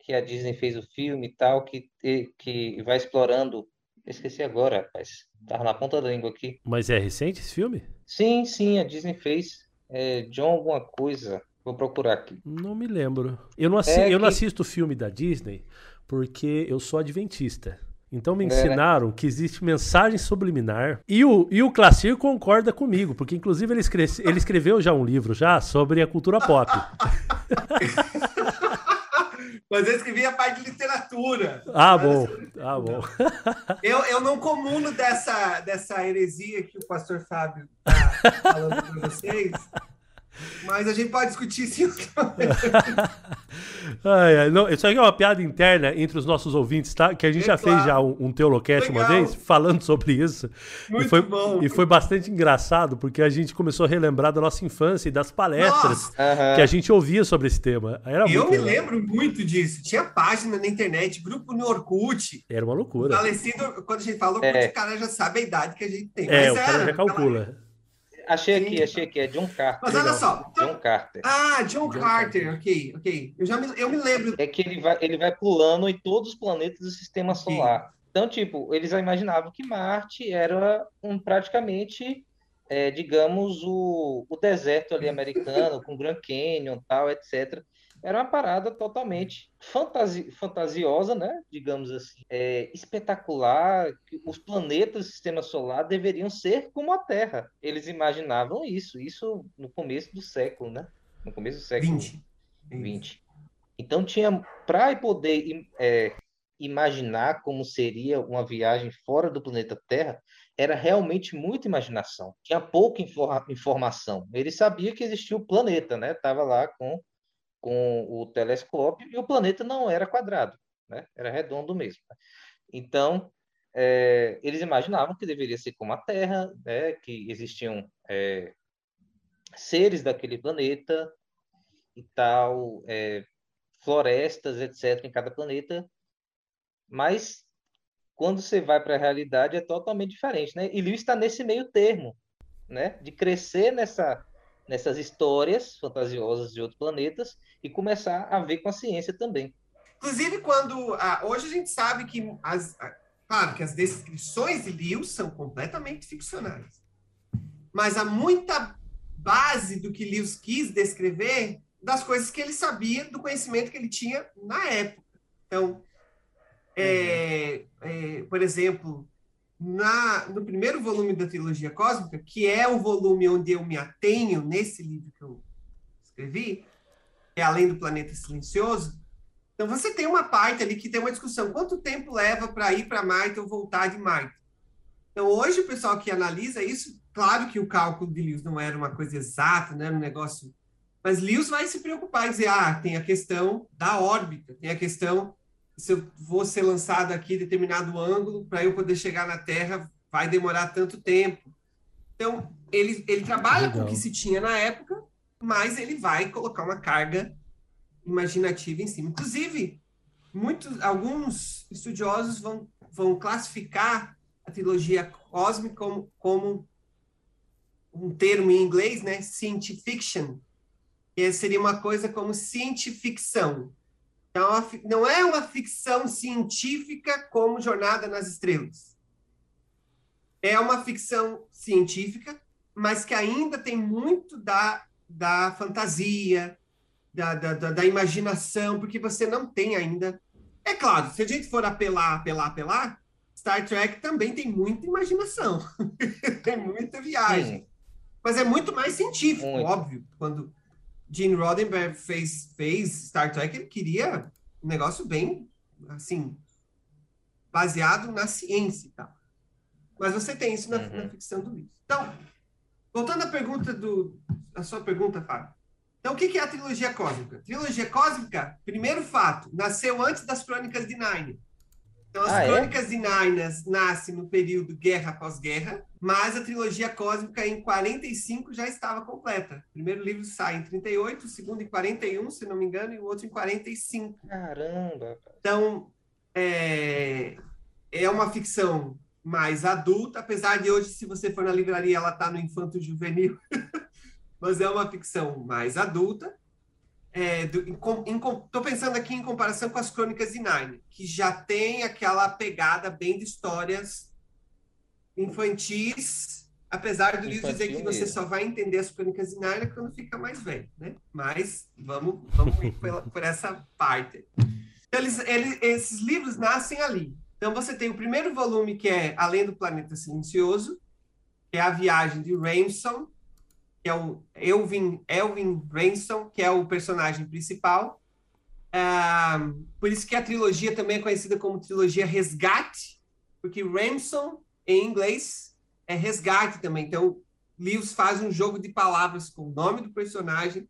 Que a Disney fez o filme e tal, que, que vai explorando. Esqueci agora, rapaz. Tava na ponta da língua aqui. Mas é recente esse filme? Sim, sim, a Disney fez. É, John alguma coisa. Vou procurar aqui. Não me lembro. Eu não, assi é eu que... não assisto filme da Disney porque eu sou adventista. Então me é, né? ensinaram é. que existe mensagem subliminar. E o, e o Classir concorda comigo, porque inclusive ele, escreve, ele escreveu já um livro já sobre a cultura pop. Mas eu escrevi a parte de literatura. Ah, bom. Ah, bom. Eu, eu não comuno dessa, dessa heresia que o pastor Fábio está falando para vocês. Mas a gente pode discutir isso ai, ai, não, Isso aqui é uma piada interna entre os nossos ouvintes, tá? Que a gente é já claro. fez já um, um Teolocast uma vez falando sobre isso. Muito e foi, bom. E foi bastante engraçado, porque a gente começou a relembrar da nossa infância e das palestras que a gente ouvia sobre esse tema. Era eu me legal. lembro muito disso. Tinha página na internet, grupo no Orkut. Era uma loucura. Falecido, quando a gente fala Orkut, é. o cara já sabe a idade que a gente tem. É, Mas o cara já calcula. Achei aqui, achei aqui, é John Carter. Mas olha só. John Carter. Ah, John, John Carter. Carter, ok, ok. Eu já me, eu me lembro. É que ele vai, ele vai pulando em todos os planetas do sistema okay. solar. Então, tipo, eles imaginavam que Marte era um praticamente, é, digamos, o, o deserto ali americano, com Grand Canyon tal, etc era uma parada totalmente fantasi fantasiosa, né? Digamos assim, é, espetacular. Que os planetas do Sistema Solar deveriam ser como a Terra. Eles imaginavam isso, isso no começo do século, né? No começo do século 20. 20. Então tinha para poder é, imaginar como seria uma viagem fora do planeta Terra, era realmente muita imaginação. Tinha pouca informação. Ele sabia que existia o planeta, né? Tava lá com com o telescópio e o planeta não era quadrado, né? era redondo mesmo. Então, é, eles imaginavam que deveria ser como a Terra, né? que existiam é, seres daquele planeta e tal, é, florestas, etc., em cada planeta, mas quando você vai para a realidade é totalmente diferente, né? E Lewis está nesse meio termo, né? De crescer nessa nessas histórias fantasiosas de outros planetas e começar a ver com a ciência também. Inclusive, quando ah, hoje a gente sabe que as, ah, claro que as descrições de Lewis são completamente ficcionais, mas há muita base do que Lewis quis descrever das coisas que ele sabia, do conhecimento que ele tinha na época. Então, é, uhum. é, por exemplo, na, no primeiro volume da trilogia cósmica, que é o volume onde eu me atenho nesse livro que eu escrevi, é Além do Planeta Silencioso. Então, você tem uma parte ali que tem uma discussão. Quanto tempo leva para ir para Marte ou voltar de Marte? Então, hoje, o pessoal que analisa isso, claro que o cálculo de Lewis não era uma coisa exata, não era um negócio. Mas Lewis vai se preocupar e dizer: ah, tem a questão da órbita, tem a questão se eu vou ser lançado aqui determinado ângulo, para eu poder chegar na Terra, vai demorar tanto tempo. Então, ele, ele trabalha Legal. com o que se tinha na época, mas ele vai colocar uma carga imaginativa em cima. Inclusive, muitos, alguns estudiosos vão, vão classificar a trilogia cósmica como, como um termo em inglês, né, science fiction, que seria uma coisa como cientificção. Então, não é uma ficção científica como Jornada nas Estrelas. É uma ficção científica, mas que ainda tem muito da, da fantasia, da, da, da, imaginação, porque você não tem ainda. É claro, se a gente for apelar, apelar, apelar, Star Trek também tem muita imaginação, tem muita viagem. Sim. Mas é muito mais científico, muito. óbvio. Quando Gene Roddenberry fez, fez Star Trek, ele queria um negócio bem, assim, baseado na ciência e tal. Mas você tem isso na, uhum. na ficção do livro. Então, voltando à pergunta do... A sua pergunta, Fábio. Então, o que é a trilogia cósmica? Trilogia cósmica, primeiro fato, nasceu antes das Crônicas de Nárnia. Então, as ah, é? Crônicas é? de Nárnia nascem no período guerra após guerra, mas a trilogia cósmica em 45 já estava completa. O primeiro livro sai em 38, o segundo em 41, se não me engano, e o outro em 45. Caramba! Então, é, é uma ficção mais adulta, apesar de hoje, se você for na livraria, ela está no infanto juvenil, mas é uma ficção mais adulta. Estou é, pensando aqui em comparação com as Crônicas de Narnia, que já tem aquela pegada bem de histórias infantis, apesar do livro dizer que você só vai entender as Crônicas de Narnia quando fica mais velho, né? Mas vamos, vamos ir por, por essa parte. Então, eles, eles, esses livros nascem ali. Então você tem o primeiro volume que é Além do Planeta Silencioso, que é a viagem de Ramson, que é o Elvin, Elvin Ransom, que é o personagem principal. Ah, por isso que a trilogia também é conhecida como trilogia Resgate, porque Ransom, em inglês, é resgate também. Então, Lewis faz um jogo de palavras com o nome do personagem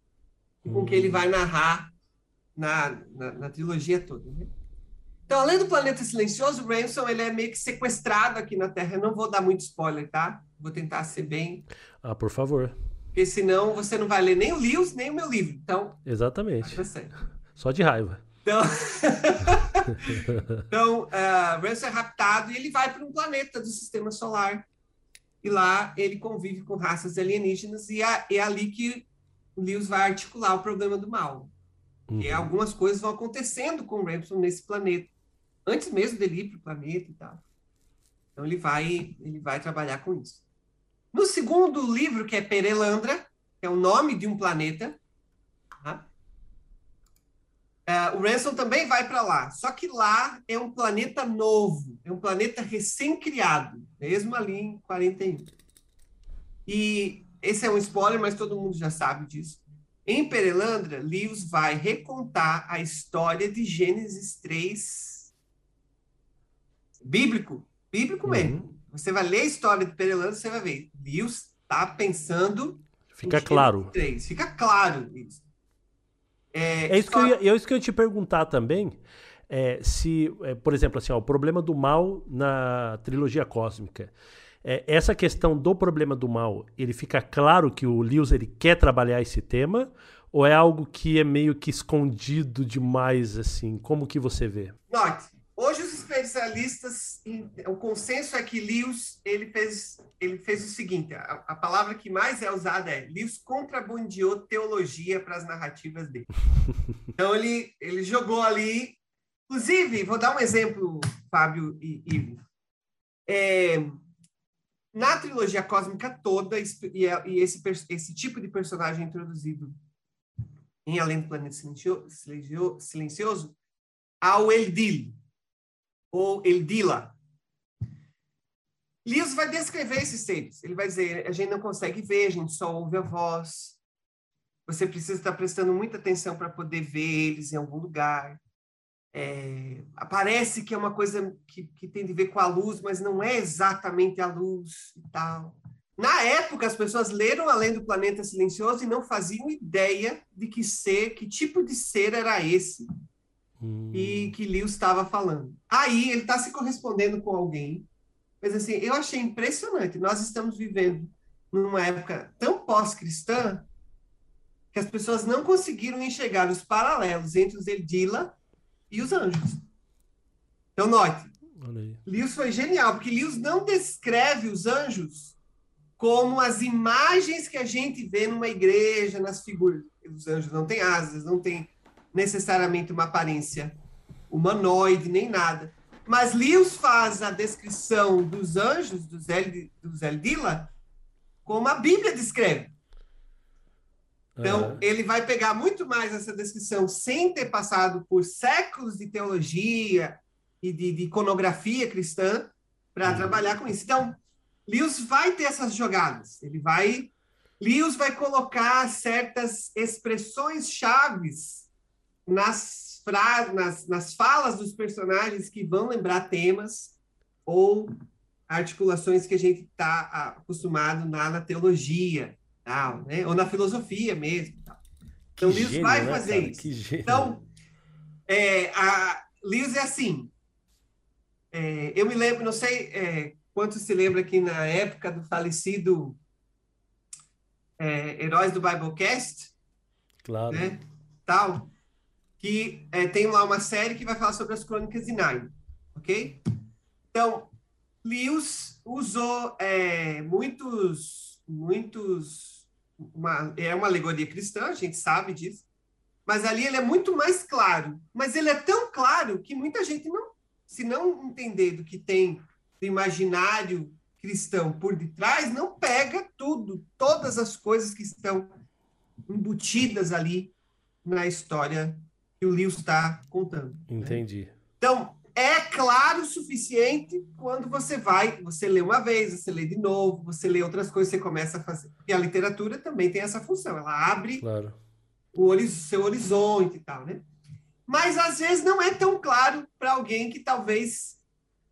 e com o que ele vai narrar na, na, na trilogia toda. Né? Então, além do Planeta Silencioso, Ransom ele é meio que sequestrado aqui na Terra. Eu não vou dar muito spoiler, tá? Vou tentar ser bem... Ah, por favor porque senão você não vai ler nem o Lewis, nem o meu livro. Então, Exatamente. Só de raiva. Então, então uh, Ransom é raptado e ele vai para um planeta do sistema solar. E lá ele convive com raças alienígenas e é, é ali que o Lewis vai articular o problema do mal. Uhum. E algumas coisas vão acontecendo com o Ransom nesse planeta. Antes mesmo dele ir para o planeta e tal. Então ele vai, ele vai trabalhar com isso. No segundo livro, que é Perelandra, que é o nome de um planeta, tá? uh, o Ransom também vai para lá. Só que lá é um planeta novo, é um planeta recém-criado, mesmo ali em 41. E esse é um spoiler, mas todo mundo já sabe disso. Em Perelandra, Lewis vai recontar a história de Gênesis 3 bíblico, bíblico mesmo. Uhum. Você vai ler a história de Perelano, você vai ver. Lewis está pensando. Fica claro. 3. Fica claro isso. É, é isso, só... que eu ia, é isso que eu ia te perguntar também. É, se, é, por exemplo, assim, ó, o problema do mal na trilogia cósmica. É, essa questão do problema do mal, ele fica claro que o Lewis ele quer trabalhar esse tema ou é algo que é meio que escondido demais assim? Como que você vê? Note, Hoje os especialistas, o consenso é que Lewis ele fez, ele fez o seguinte: a, a palavra que mais é usada é Lewis contrabandeou teologia para as narrativas dele. Então ele, ele jogou ali. Inclusive, vou dar um exemplo, Fábio e Ivo. É, na trilogia cósmica toda, e, é, e esse, esse tipo de personagem introduzido em Além do Planeta Silencioso, há o Eldil, ou Eldila. Lewis vai descrever esses seres. Ele vai dizer: a gente não consegue ver, a gente só ouve a voz. Você precisa estar prestando muita atenção para poder ver eles em algum lugar. É, parece que é uma coisa que, que tem a ver com a luz, mas não é exatamente a luz e tal. Na época, as pessoas leram Além do Planeta Silencioso e não faziam ideia de que ser, que tipo de ser era esse hum. e que Lewis estava falando. Aí ele está se correspondendo com alguém, mas assim, eu achei impressionante. Nós estamos vivendo numa época tão pós-cristã que as pessoas não conseguiram enxergar os paralelos entre os Eldila e os anjos. Então, note, Lewis foi genial, porque Lewis não descreve os anjos como as imagens que a gente vê numa igreja, nas figuras. Os anjos não têm asas, não têm necessariamente uma aparência humanoide, nem nada. Mas Lewis faz a descrição dos anjos, dos, El, dos Eldila, como a Bíblia descreve. Então, uhum. ele vai pegar muito mais essa descrição sem ter passado por séculos de teologia e de, de iconografia cristã para uhum. trabalhar com isso. Então, Lewis vai ter essas jogadas. Ele vai. Lewis vai colocar certas expressões chaves nas, fra... nas, nas falas dos personagens que vão lembrar temas ou articulações que a gente está acostumado na, na teologia, tal, né? ou na filosofia mesmo. Tal. Então, que Lewis gênio, vai né, fazer cara? isso. Então, é, a, Lewis é assim. É, eu me lembro, não sei é, quanto se lembra que na época do falecido é, Heróis do Biblecast, claro. né, tal, que é, tem lá uma série que vai falar sobre as crônicas de Nine, ok? Então, Lewis usou é, muitos, muitos, uma, é uma alegoria cristã, a gente sabe disso, mas ali ele é muito mais claro. Mas ele é tão claro que muita gente não, se não entender do que tem do imaginário cristão por detrás, não pega tudo, todas as coisas que estão embutidas ali na história que o Lewis está contando. Né? Entendi. Né? Então, é claro o suficiente quando você vai, você lê uma vez, você lê de novo, você lê outras coisas, você começa a fazer. E a literatura também tem essa função, ela abre claro. o seu horizonte e tal, né? Mas às vezes não é tão claro para alguém que talvez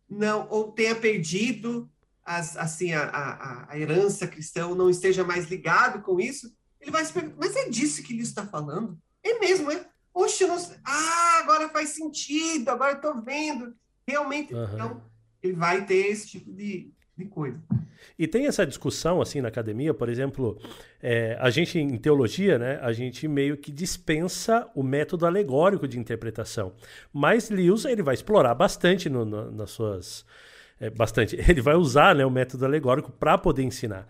não ou tenha perdido as, assim a, a, a, herança cristã, ou não esteja mais ligado com isso, ele vai se perguntar, mas é disso que ele está falando? É mesmo, é? Oxe, não... ah, agora faz sentido, agora estou vendo. Realmente, uhum. então, ele vai ter esse tipo de, de coisa. E tem essa discussão assim na academia, por exemplo, é, a gente em teologia, né, a gente meio que dispensa o método alegórico de interpretação. Mas Lewis ele vai explorar bastante no, no, nas suas, é, bastante. Ele vai usar né, o método alegórico para poder ensinar.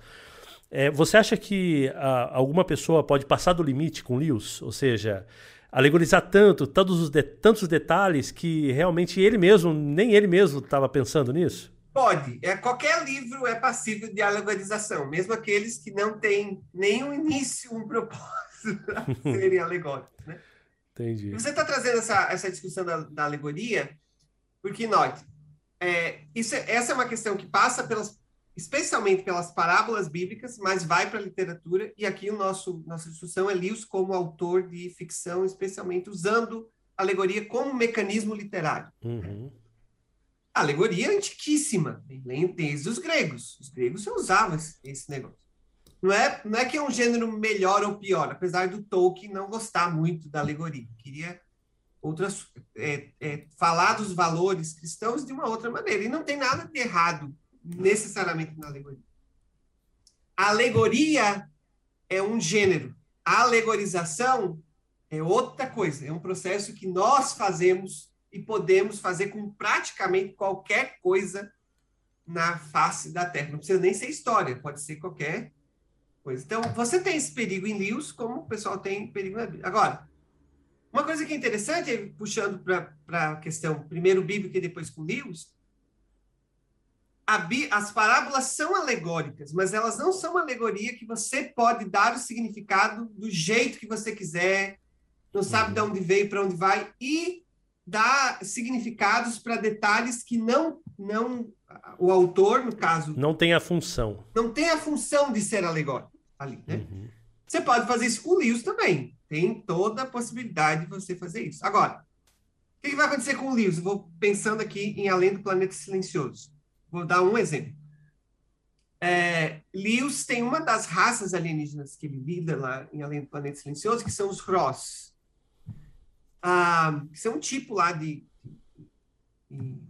É, você acha que a, alguma pessoa pode passar do limite com Lewis? Ou seja, alegorizar tanto, tantos, os de, tantos detalhes que realmente ele mesmo, nem ele mesmo estava pensando nisso? Pode. É, qualquer livro é passível de alegorização, mesmo aqueles que não têm nenhum início, um propósito para serem alegóricos. Né? Entendi. Você está trazendo essa, essa discussão da, da alegoria, porque, note, é, isso é, essa é uma questão que passa pelas, especialmente pelas parábolas bíblicas, mas vai para a literatura, e aqui o nosso nossa discussão é Lewis como autor de ficção, especialmente usando alegoria como mecanismo literário. Uhum alegoria antiquíssima, desde os gregos. Os gregos já usavam esse negócio. Não é, não é que é um gênero melhor ou pior, apesar do Tolkien não gostar muito da alegoria. Queria outras é, é, falar dos valores cristãos de uma outra maneira. E não tem nada de errado necessariamente na alegoria. Alegoria é um gênero. Alegorização é outra coisa. É um processo que nós fazemos e podemos fazer com praticamente qualquer coisa na face da Terra. Não precisa nem ser história, pode ser qualquer coisa. Então, você tem esse perigo em Lewis, como o pessoal tem perigo na Bíblia. Agora, uma coisa que é interessante, puxando para a questão primeiro bíblica e depois com Lewis, as parábolas são alegóricas, mas elas não são alegoria que você pode dar o significado do jeito que você quiser, não sabe uhum. de onde veio, para onde vai, e dá significados para detalhes que não, não o autor, no caso. Não tem a função. Não tem a função de ser alegórico ali, né? Uhum. Você pode fazer isso com Lewis também. Tem toda a possibilidade de você fazer isso. Agora, o que, que vai acontecer com o Lewis? vou pensando aqui em Além do Planeta Silencioso. Vou dar um exemplo. É, Lewis tem uma das raças alienígenas que ele lida lá em Além do Planeta Silencioso, que são os Ross. Ah, que são um tipo lá de, de,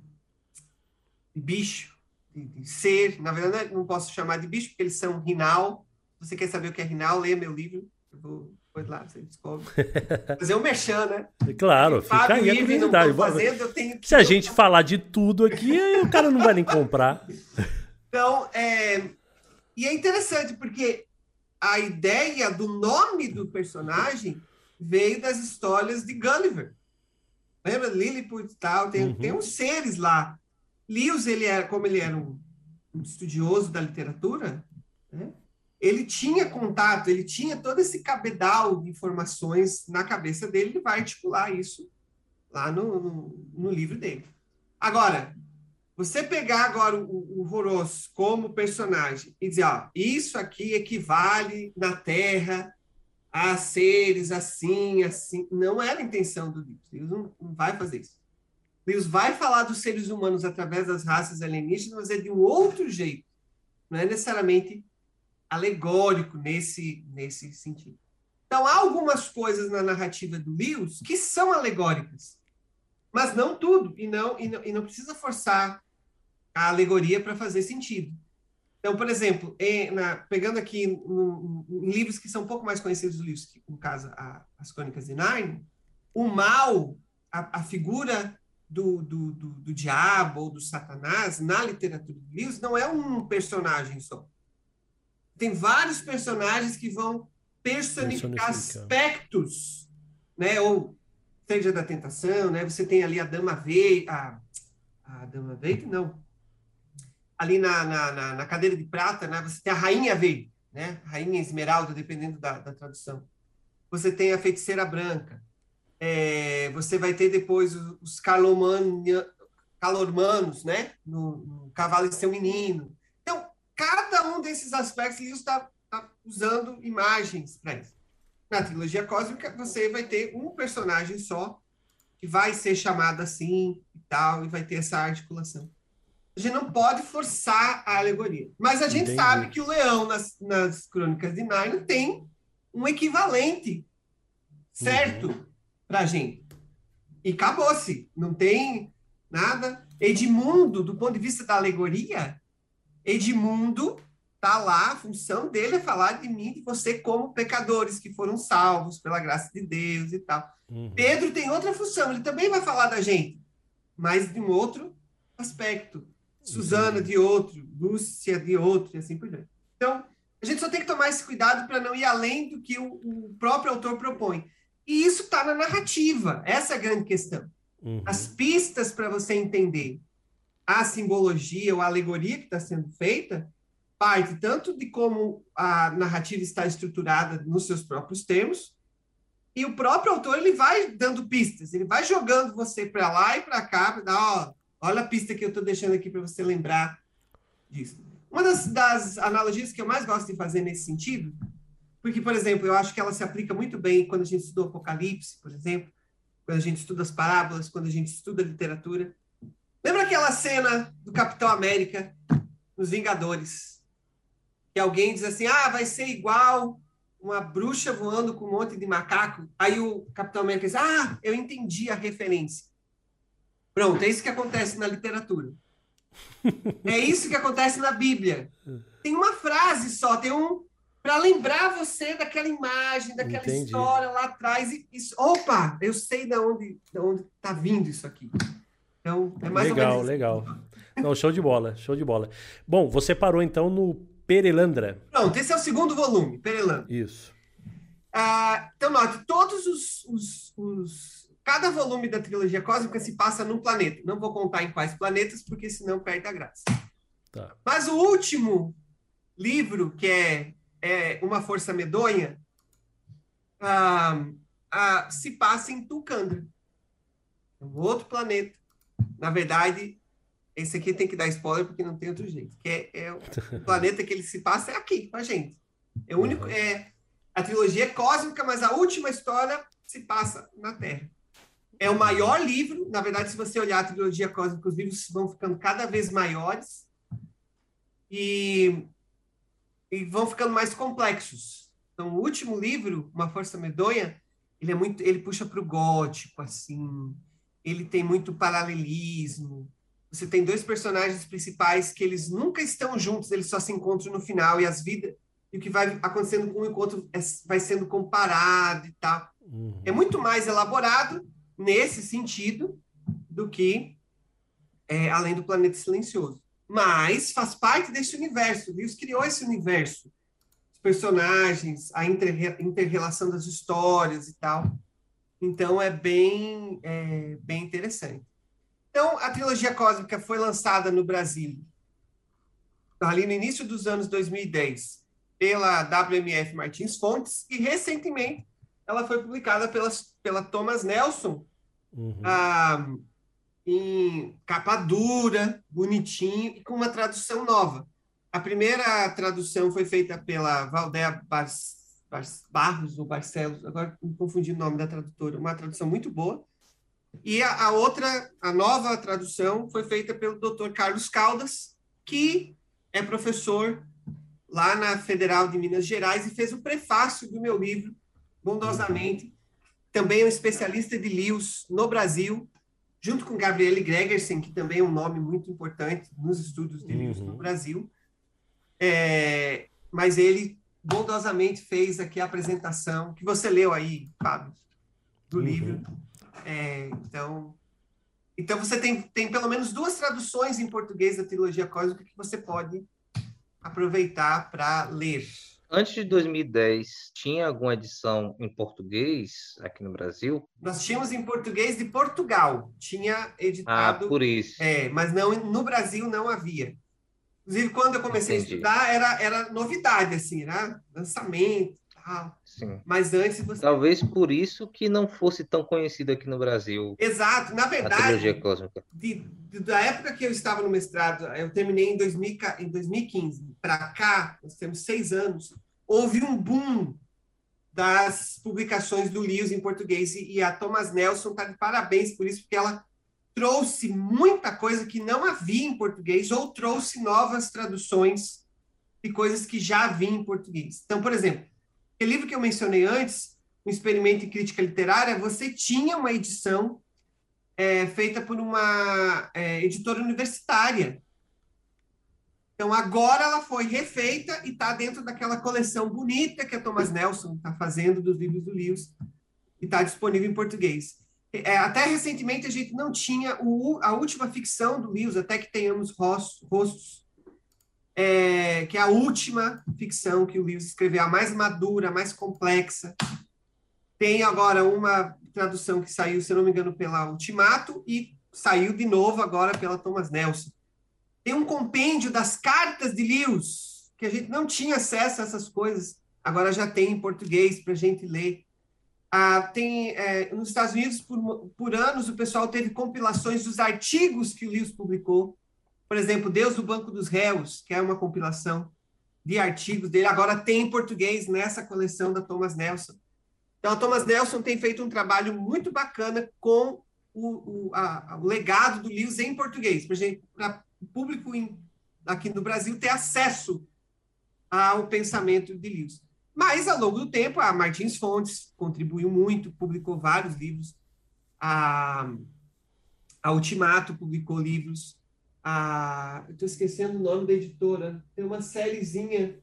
de bicho, de, de, ser. Na verdade, não posso chamar de bicho, porque eles são rinal. Se você quer saber o que é rinal, leia meu livro. Eu vou depois lá, você descobre. Fazer um merchan, né? Claro, fica aí a curiosidade. Fazendo, Se a gente falar de tudo aqui, o cara não vai nem comprar. Então, é... e é interessante porque a ideia do nome do personagem veio das histórias de Gulliver. Lembra? Lilliput e tal, tem, uhum. tem uns seres lá. Lewis, ele era, como ele era um, um estudioso da literatura, né? Ele tinha contato, ele tinha todo esse cabedal de informações na cabeça dele, ele vai articular isso lá no, no, no livro dele. Agora, você pegar agora o, o como personagem e dizer, ó, isso aqui equivale na Terra a seres assim, assim, não era a intenção do livro. Deus não, não vai fazer isso. Deus vai falar dos seres humanos através das raças alienígenas, mas é de um outro jeito. Não é necessariamente alegórico nesse, nesse sentido. Então, há algumas coisas na narrativa do Lewis que são alegóricas, mas não tudo, e não, e não, e não precisa forçar a alegoria para fazer sentido. Então, por exemplo, em, na, pegando aqui livros que são um pouco mais conhecidos do Lewis, que, no caso a, as Crônicas de Narnia, o mal, a, a figura do, do, do, do, diabo ou do satanás na literatura de Lewis não é um personagem só tem vários personagens que vão personificar, aspectos, né? Ou seja da tentação, né? Você tem ali a Dama Verde, a, a Dama Verde, não. Ali na, na, na, na, cadeira de prata, né? Você tem a Rainha Verde, né? Rainha Esmeralda, dependendo da, da tradução. Você tem a Feiticeira Branca. É, você vai ter depois os, os calormanos, né? No, no Cavalo e Seu Menino cada um desses aspectos Lewis está tá usando imagens para isso. Na trilogia cósmica, você vai ter um personagem só que vai ser chamado assim e tal, e vai ter essa articulação. A gente não pode forçar a alegoria. Mas a gente Entendi. sabe que o leão nas, nas crônicas de Narnia tem um equivalente certo uhum. para a gente. E acabou-se. Não tem nada. Edmundo, do ponto de vista da alegoria, Edmundo tá lá, a função dele é falar de mim, de você como pecadores que foram salvos pela graça de Deus e tal. Uhum. Pedro tem outra função, ele também vai falar da gente, mas de um outro aspecto. Suzana uhum. de outro, Lúcia de outro e assim por diante. Então, a gente só tem que tomar esse cuidado para não ir além do que o, o próprio autor propõe. E isso está na narrativa, essa é a grande questão. Uhum. As pistas para você entender a simbologia ou a alegoria que está sendo feita parte tanto de como a narrativa está estruturada nos seus próprios termos, e o próprio autor ele vai dando pistas, ele vai jogando você para lá e para cá, para dar, ó, olha a pista que eu estou deixando aqui para você lembrar disso. Uma das, das analogias que eu mais gosto de fazer nesse sentido, porque, por exemplo, eu acho que ela se aplica muito bem quando a gente estuda o Apocalipse, por exemplo, quando a gente estuda as parábolas, quando a gente estuda a literatura, Lembra aquela cena do Capitão América nos Vingadores? Que alguém diz assim: ah, vai ser igual uma bruxa voando com um monte de macaco. Aí o Capitão América diz: ah, eu entendi a referência. Pronto, é isso que acontece na literatura. É isso que acontece na Bíblia. Tem uma frase só, tem um para lembrar você daquela imagem, daquela Entendi. história lá atrás e isso, opa, eu sei de onde, de onde tá vindo isso aqui. Então, é mais legal, ou menos legal. Não, show de bola, show de bola. Bom, você parou então no Perelandra. Pronto, esse é o segundo volume, Perelandra. Isso. Ah, então, note, todos os, os, os, Cada volume da trilogia cósmica se passa num planeta. Não vou contar em quais planetas, porque senão perde a graça. Tá. Mas o último livro, que é, é Uma Força Medonha, ah, ah, se passa em Tucandra. É um outro planeta. Na verdade, esse aqui tem que dar spoiler porque não tem outro jeito. Que é, é o planeta que ele se passa é aqui, com a gente. É o único. É, a trilogia é cósmica, mas a última história se passa na Terra. É o maior livro. Na verdade, se você olhar a trilogia cósmica, os livros vão ficando cada vez maiores e, e vão ficando mais complexos. Então, o último livro, Uma Força Medonha, ele é muito, ele puxa para o gótico, assim. Ele tem muito paralelismo. Você tem dois personagens principais que eles nunca estão juntos, eles só se encontram no final e as vidas e o que vai acontecendo com o encontro é, vai sendo comparado e tal. Uhum. É muito mais elaborado nesse sentido do que é, além do Planeta Silencioso. Mas faz parte desse universo. Deus criou esse universo. Os personagens, a inter-relação das histórias e tal. Então é bem, é, bem interessante. Então, a trilogia cósmica foi lançada no Brasil ali no início dos anos 2010 pela WMF Martins Fontes e recentemente ela foi publicada pelas, pela Thomas Nelson uhum. ah, em capa dura, bonitinho e com uma tradução nova. A primeira tradução foi feita pela Valdea Bar Bar Barros ou Barcelos, agora me confundi o nome da tradutora, uma tradução muito boa. E a, a outra, a nova tradução, foi feita pelo Dr. Carlos Caldas, que é professor lá na Federal de Minas Gerais e fez o prefácio do meu livro, bondosamente. Também é um especialista de Lewis no Brasil, junto com Gabriele Gregersen, que também é um nome muito importante nos estudos de Lewis uhum. no Brasil. É, mas ele bondosamente fez aqui a apresentação, que você leu aí, Fábio, do uhum. livro. É, então, então você tem, tem pelo menos duas traduções em português da trilogia cósmica que você pode aproveitar para ler. Antes de 2010, tinha alguma edição em português aqui no Brasil? Nós tínhamos em português de Portugal. Tinha editado. Ah, por isso. É, mas não no Brasil não havia. Inclusive, quando eu comecei Entendi. a estudar, era, era novidade, assim, era lançamento tal. Sim. Mas antes você... Talvez por isso que não fosse tão conhecido aqui no Brasil. Exato. Na verdade, de, de, da época que eu estava no mestrado, eu terminei em, 2000, em 2015. Para cá, nós temos seis anos, houve um boom das publicações do Lewis em português. E, e a Thomas Nelson está de parabéns por isso, porque ela trouxe muita coisa que não havia em português ou trouxe novas traduções de coisas que já havia em português. Então, por exemplo, Aquele livro que eu mencionei antes, um experimento em crítica literária, você tinha uma edição é, feita por uma é, editora universitária. Então, agora ela foi refeita e está dentro daquela coleção bonita que a Thomas Nelson está fazendo dos livros do Lewis e está disponível em português. É, até recentemente a gente não tinha o, a última ficção do Lewis, até que tenhamos rostos é, que é a última ficção que o Lewis escreveu, a mais madura, a mais complexa. Tem agora uma tradução que saiu, se não me engano, pela Ultimato e saiu de novo agora pela Thomas Nelson. Tem um compêndio das cartas de Lewis, que a gente não tinha acesso a essas coisas, agora já tem em português para a gente ler. Ah, tem é, nos Estados Unidos por, por anos o pessoal teve compilações dos artigos que o Lewis publicou por exemplo, Deus do Banco dos Réus, que é uma compilação de artigos dele, agora tem em português nessa coleção da Thomas Nelson. Então, a Thomas Nelson tem feito um trabalho muito bacana com o, o, a, o legado do Lewis em português, para o público em, aqui no Brasil ter acesso ao pensamento de Lewis. Mas, ao longo do tempo, a Martins Fontes contribuiu muito, publicou vários livros, a, a Ultimato publicou livros, a. Estou esquecendo o nome da editora. Tem uma sériezinha.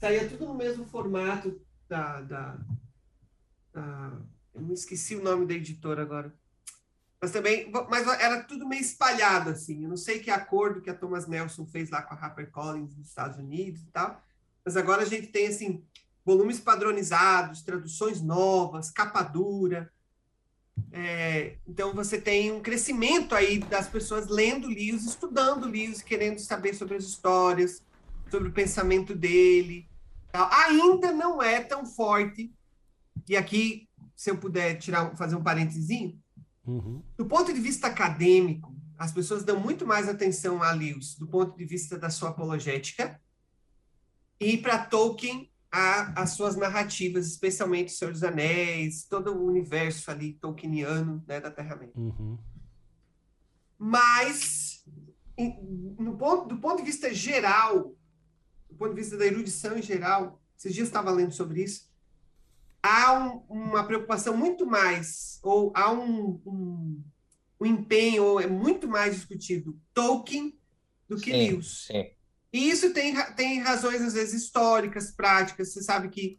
Saía tudo no mesmo formato da. da, da eu não esqueci o nome da editora agora. Mas também. Mas era tudo meio espalhado, assim. Eu não sei que acordo que a Thomas Nelson fez lá com a HarperCollins nos Estados Unidos e tal. Mas agora a gente tem, assim, volumes padronizados, traduções novas, capa dura. É, então você tem um crescimento aí das pessoas lendo livros, estudando livros, querendo saber sobre as histórias, sobre o pensamento dele. Ainda não é tão forte. E aqui, se eu puder tirar, fazer um parentezinho, Uhum. Do ponto de vista acadêmico, as pessoas dão muito mais atenção a Lewis do ponto de vista da sua apologética e para Tolkien a, as suas narrativas, especialmente Senhor dos Anéis, todo o universo ali tolkieniano né, da Terra-média. Uhum. Mas, em, no ponto, do ponto de vista geral, do ponto de vista da erudição em geral, esses dias estava lendo sobre isso, há um, uma preocupação muito mais, ou há um, um, um, empenho, ou é muito mais discutido Tolkien do que sim, Lewis. Sim. E isso tem, tem razões, às vezes, históricas, práticas. Você sabe que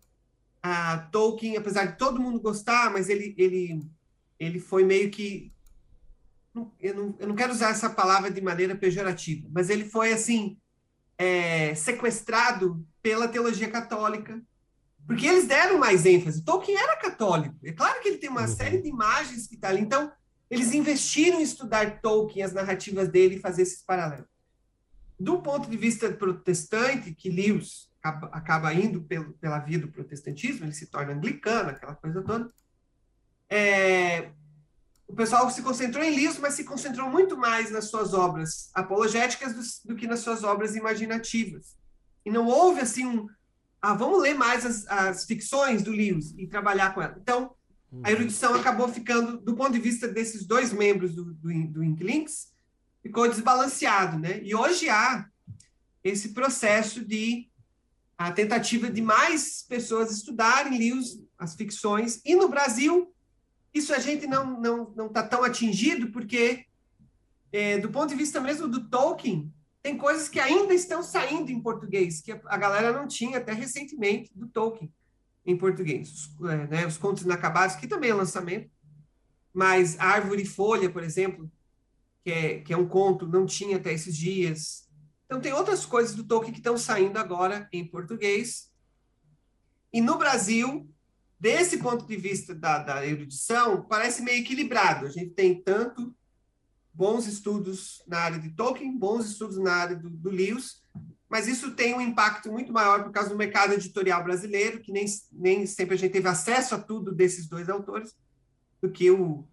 a Tolkien, apesar de todo mundo gostar, mas ele, ele, ele foi meio que. Eu não, eu não quero usar essa palavra de maneira pejorativa, mas ele foi, assim, é, sequestrado pela teologia católica porque eles deram mais ênfase. Tolkien era católico. É claro que ele tem uma uhum. série de imagens que está ali. Então, eles investiram em estudar Tolkien, as narrativas dele e fazer esses paralelos. Do ponto de vista protestante, que Lewis acaba, acaba indo pelo, pela via do protestantismo, ele se torna anglicano, aquela coisa toda. É, o pessoal se concentrou em Lewis, mas se concentrou muito mais nas suas obras apologéticas do, do que nas suas obras imaginativas. E não houve assim um, ah, vamos ler mais as, as ficções do Lewis e trabalhar com ela. Então, a uhum. erudição acabou ficando, do ponto de vista desses dois membros do, do, do Inklings, ficou desbalanceado, né? E hoje há esse processo de a tentativa de mais pessoas estudarem Lewis, as ficções, e no Brasil isso a gente não não não está tão atingido porque é, do ponto de vista mesmo do Tolkien tem coisas que ainda estão saindo em português, que a galera não tinha até recentemente do Tolkien em português. Os, é, né, os Contos Inacabados, que também é lançamento, mas Árvore e Folha, por exemplo, que é, que é um conto, não tinha até esses dias. Então, tem outras coisas do Tolkien que estão saindo agora em português. E no Brasil, desse ponto de vista da, da erudição, parece meio equilibrado. A gente tem tanto bons estudos na área de Tolkien, bons estudos na área do, do Lewis, mas isso tem um impacto muito maior por causa do mercado editorial brasileiro, que nem, nem sempre a gente teve acesso a tudo desses dois autores, do que o.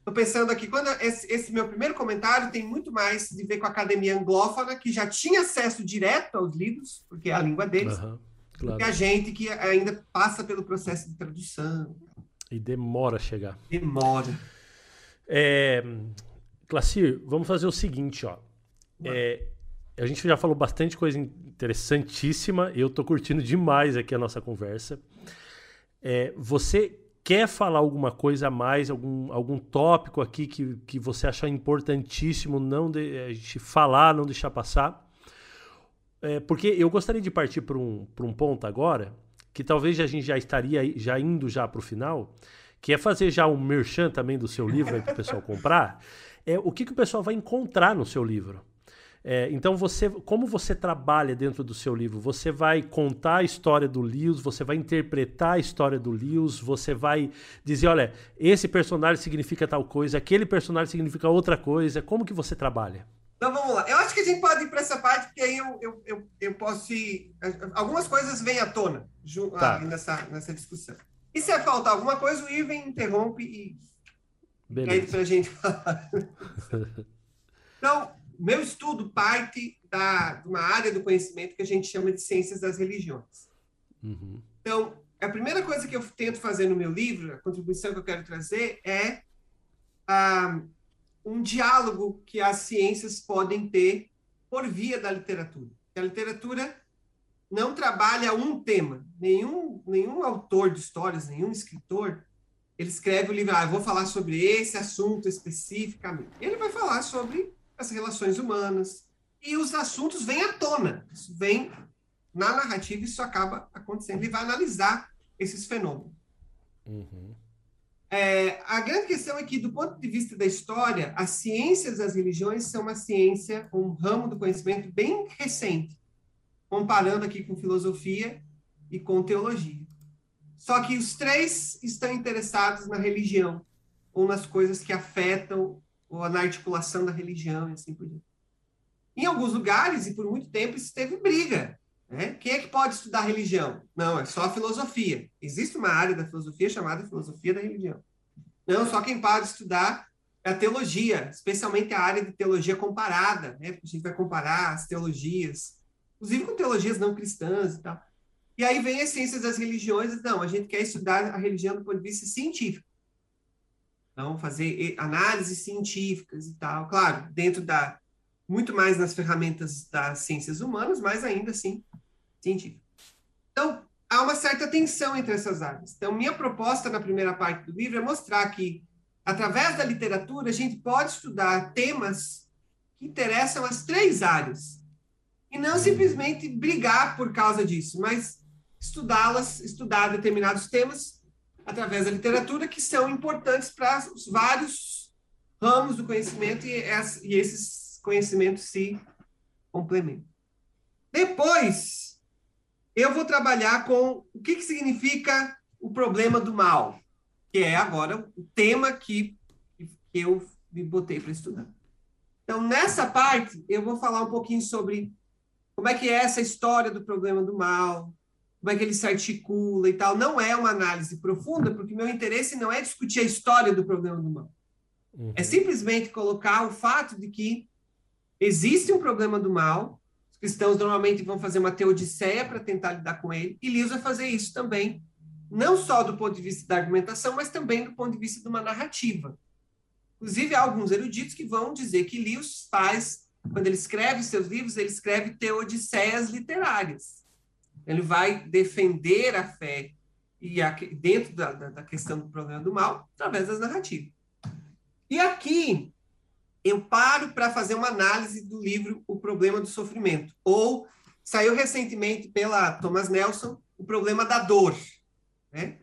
Estou pensando aqui, quando esse, esse, meu primeiro comentário tem muito mais de ver com a academia anglófona, que já tinha acesso direto aos livros, porque é a língua deles, uhum, claro. que a gente que ainda passa pelo processo de tradução. E demora a chegar. Demora. É, Classir, vamos fazer o seguinte, ó. É, a gente já falou bastante coisa interessantíssima. Eu tô curtindo demais aqui a nossa conversa. É, você quer falar alguma coisa a mais, algum, algum tópico aqui que, que você achar importantíssimo não de, a gente falar, não deixar passar? É, porque eu gostaria de partir para um, um ponto agora, que talvez a gente já estaria já indo já para o final, que é fazer já um merchan também do seu livro para o pessoal comprar é o que, que o pessoal vai encontrar no seu livro. É, então você, como você trabalha dentro do seu livro, você vai contar a história do Lewis, você vai interpretar a história do Lewis, você vai dizer, olha, esse personagem significa tal coisa, aquele personagem significa outra coisa. Como que você trabalha? Então vamos lá. Eu acho que a gente pode ir para essa parte, porque aí eu, eu, eu, eu posso ir. Algumas coisas vêm à tona tá. nessa, nessa discussão. E se faltar alguma coisa, o Ivan interrompe e Beleza. para a gente falar. então, meu estudo parte da, de uma área do conhecimento que a gente chama de ciências das religiões. Uhum. Então, a primeira coisa que eu tento fazer no meu livro, a contribuição que eu quero trazer, é ah, um diálogo que as ciências podem ter por via da literatura. A literatura não trabalha um tema. Nenhum, nenhum autor de histórias, nenhum escritor ele escreve o livro, ah, eu vou falar sobre esse assunto especificamente. Ele vai falar sobre as relações humanas. E os assuntos vêm à tona. Isso vem na narrativa, isso acaba acontecendo. Ele vai analisar esses fenômenos. Uhum. É, a grande questão é que, do ponto de vista da história, as ciências das religiões são uma ciência, um ramo do conhecimento bem recente, comparando aqui com filosofia e com teologia. Só que os três estão interessados na religião, ou nas coisas que afetam, ou na articulação da religião e assim por diante. Em alguns lugares, e por muito tempo, isso teve briga. Né? Quem é que pode estudar religião? Não, é só a filosofia. Existe uma área da filosofia chamada filosofia da religião. Não, só quem pode estudar é a teologia, especialmente a área de teologia comparada, né? Porque a gente vai comparar as teologias, inclusive com teologias não cristãs e tal. E aí vem as ciências das religiões, não, a gente quer estudar a religião do ponto de vista científico. Então, fazer análises científicas e tal, claro, dentro da muito mais nas ferramentas das ciências humanas, mas ainda assim científico. Então, há uma certa tensão entre essas áreas. Então, minha proposta na primeira parte do livro é mostrar que através da literatura, a gente pode estudar temas que interessam as três áreas. E não simplesmente brigar por causa disso, mas estudá-las, estudar determinados temas através da literatura que são importantes para os vários ramos do conhecimento e, e esses conhecimentos se complementam. Depois, eu vou trabalhar com o que, que significa o problema do mal que é agora o tema que, que eu me botei para estudar. Então, nessa parte, eu vou falar um pouquinho sobre como é que é essa história do problema do mal, como é que ele se articula e tal. Não é uma análise profunda, porque meu interesse não é discutir a história do problema do mal. Uhum. É simplesmente colocar o fato de que existe um problema do mal, os cristãos normalmente vão fazer uma teodiceia para tentar lidar com ele, e Lewis vai fazer isso também não só do ponto de vista da argumentação, mas também do ponto de vista de uma narrativa. Inclusive, há alguns eruditos que vão dizer que Lewis faz, quando ele escreve seus livros, ele escreve teodiceias literárias. Ele vai defender a fé e a, dentro da, da, questão do problema do mal através das narrativas. E aqui eu paro para fazer uma análise do livro O Problema do Sofrimento, ou saiu recentemente pela Thomas Nelson, O Problema da Dor, né?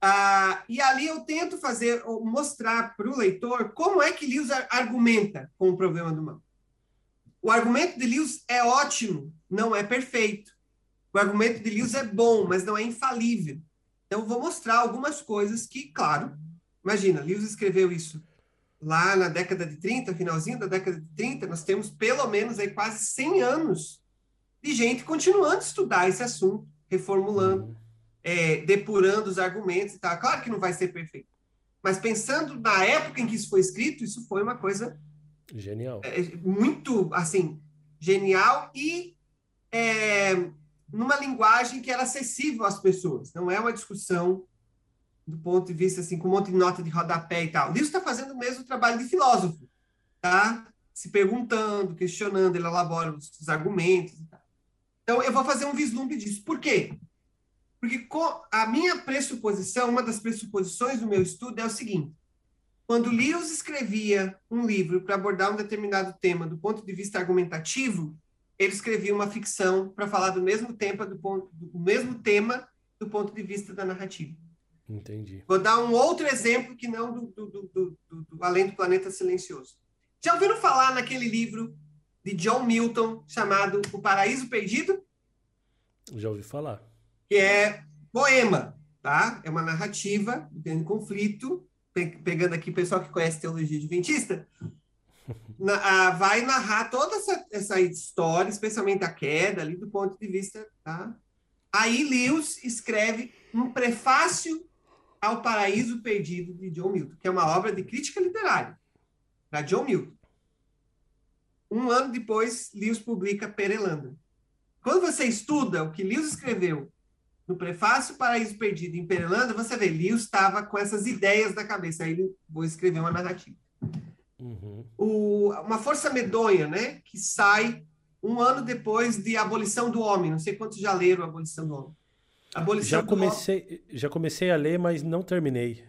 Ah, e ali eu tento fazer, mostrar para o leitor como é que Lewis argumenta com o problema do mal. O argumento de Lewis é ótimo, não é perfeito. O argumento de Lewis é bom, mas não é infalível. Então, eu vou mostrar algumas coisas que, claro, imagina, Lewis escreveu isso lá na década de 30, finalzinho da década de 30, nós temos pelo menos aí quase 100 anos de gente continuando a estudar esse assunto, reformulando. Uhum é, depurando os argumentos e tal. Claro que não vai ser perfeito. Mas pensando na época em que isso foi escrito, isso foi uma coisa genial, é, muito assim genial e é, numa linguagem que era acessível às pessoas. Não é uma discussão do ponto de vista assim com um monte de nota de rodapé e tal. O está fazendo o mesmo trabalho de filósofo, tá? Se perguntando, questionando, ele elabora os, os argumentos. Então eu vou fazer um vislumbre disso. Por quê? Porque a minha pressuposição, uma das pressuposições do meu estudo é o seguinte: quando Lewis escrevia um livro para abordar um determinado tema do ponto de vista argumentativo, ele escrevia uma ficção para falar do mesmo tema do, ponto, do mesmo tema do ponto de vista da narrativa. Entendi. Vou dar um outro exemplo que não do, do, do, do Além do Planeta Silencioso. Já ouviram falar naquele livro de John Milton chamado O Paraíso Perdido? Já ouvi falar que é poema, tá? É uma narrativa tendo conflito, pegando aqui o pessoal que conhece teologia adventista, na, vai narrar toda essa, essa história, especialmente a queda ali do ponto de vista, tá? Aí Lewis escreve um prefácio ao Paraíso Perdido de John Milton, que é uma obra de crítica literária da John Milton. Um ano depois, Lewis publica Perelanda. Quando você estuda o que Lewis escreveu no prefácio Paraíso Perdido em Perelândia, você vê, Lewis estava com essas ideias da cabeça. Aí ele vou escrever uma narrativa. Uhum. O, uma força medonha, né? Que sai um ano depois de Abolição do Homem. Não sei quantos já leram Abolição do Homem. Abolição já comecei, homem. já comecei a ler, mas não terminei.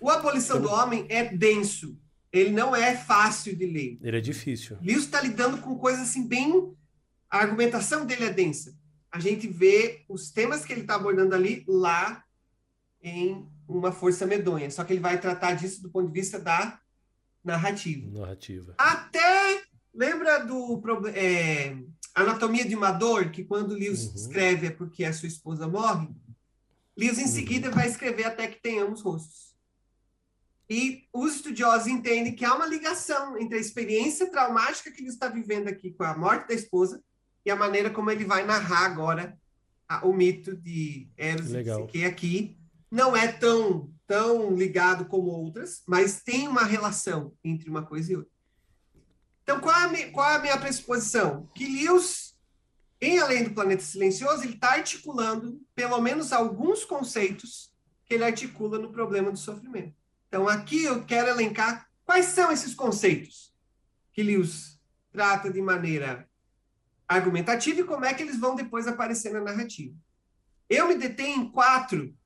O Abolição do Homem é denso. Ele não é fácil de ler. Ele é difícil. Lewis está lidando com coisas assim bem. A argumentação dele é densa a gente vê os temas que ele está abordando ali lá em uma força medonha. Só que ele vai tratar disso do ponto de vista da narrativa. Narrativa. Até lembra do é, Anatomia de uma Dor, que quando Lewis uhum. escreve é porque a sua esposa morre. Lewis em uhum. seguida vai escrever até que tenhamos rostos. E os estudiosos entendem que há uma ligação entre a experiência traumática que ele está vivendo aqui com a morte da esposa e a maneira como ele vai narrar agora a, o mito de Eros Legal. e Psique aqui não é tão tão ligado como outras, mas tem uma relação entre uma coisa e outra. Então, qual a, minha, qual a minha pressuposição? Que Lewis, em Além do Planeta Silencioso, ele está articulando pelo menos alguns conceitos que ele articula no problema do sofrimento. Então, aqui eu quero elencar quais são esses conceitos que Lewis trata de maneira argumentativa e como é que eles vão depois aparecer na narrativa. Eu me detenho em quatro.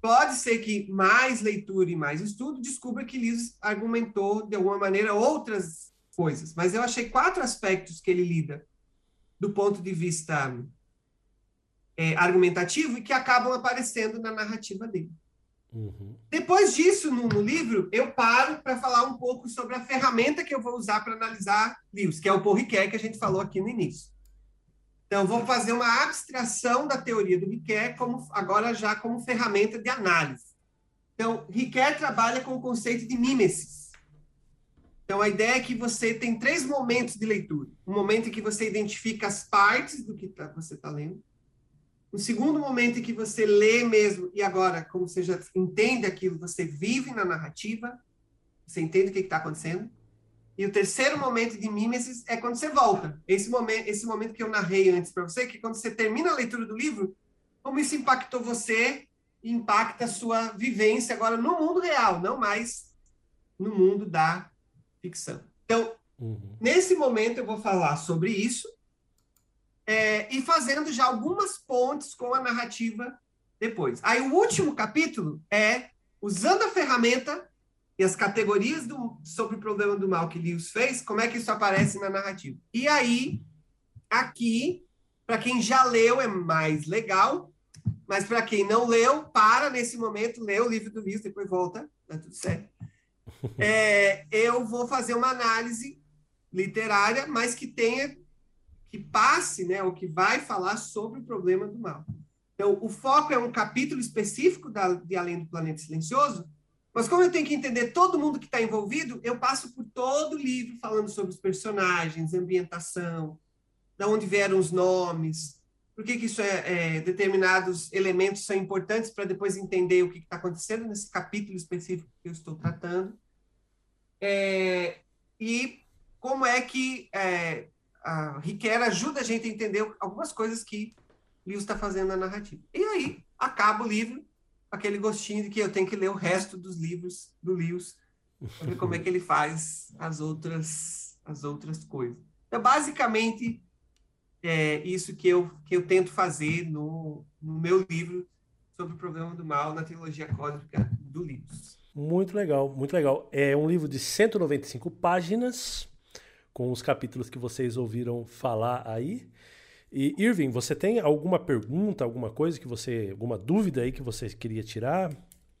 Pode ser que mais leitura e mais estudo descubra que Lewis argumentou de alguma maneira outras coisas, mas eu achei quatro aspectos que ele lida do ponto de vista é, argumentativo e que acabam aparecendo na narrativa dele. Uhum. Depois disso, no, no, livro, eu paro para falar um pouco sobre a ferramenta que eu vou usar para analisar livros, que é o Ricoeur, que a gente falou aqui no início. Então, vou fazer uma abstração da teoria do Ricoeur como, agora já como ferramenta de análise. Então, Ricoeur trabalha com o conceito de mimesis. Então, a ideia é que você tem três momentos de leitura. Um momento em que você identifica as partes do que tá, você está lendo. Um segundo momento em que você lê mesmo, e agora, como você já entende aquilo, você vive na narrativa, você entende o que está acontecendo. E o terceiro momento de mimesis é quando você volta. Esse momento, esse momento que eu narrei antes para você, que quando você termina a leitura do livro, como isso impactou você e impacta a sua vivência agora no mundo real, não mais no mundo da ficção. Então, uhum. nesse momento eu vou falar sobre isso é, e fazendo já algumas pontes com a narrativa depois. Aí o último capítulo é usando a ferramenta e as categorias do, sobre o problema do mal que Lewis fez, como é que isso aparece na narrativa. E aí, aqui, para quem já leu, é mais legal, mas para quem não leu, para nesse momento, lê o livro do Lewis, depois volta, tá tudo certo. É, eu vou fazer uma análise literária, mas que tenha que passe, né, ou que vai falar sobre o problema do mal. Então, o foco é um capítulo específico da, de Além do Planeta Silencioso, mas como eu tenho que entender todo mundo que está envolvido, eu passo por todo o livro falando sobre os personagens, ambientação, da onde vieram os nomes, por que, que isso é, é, determinados elementos são importantes para depois entender o que está acontecendo nesse capítulo específico que eu estou tratando. É, e como é que é, a Riquera ajuda a gente a entender algumas coisas que Lewis está fazendo na narrativa. E aí acaba o livro, aquele gostinho de que eu tenho que ler o resto dos livros do Lewis para ver como é que ele faz as outras as outras coisas. Então, basicamente, é isso que eu, que eu tento fazer no, no meu livro sobre o problema do mal na trilogia cósmica do Lewis. Muito legal, muito legal. É um livro de 195 páginas, com os capítulos que vocês ouviram falar aí. E Irving, você tem alguma pergunta, alguma coisa que você, alguma dúvida aí que você queria tirar?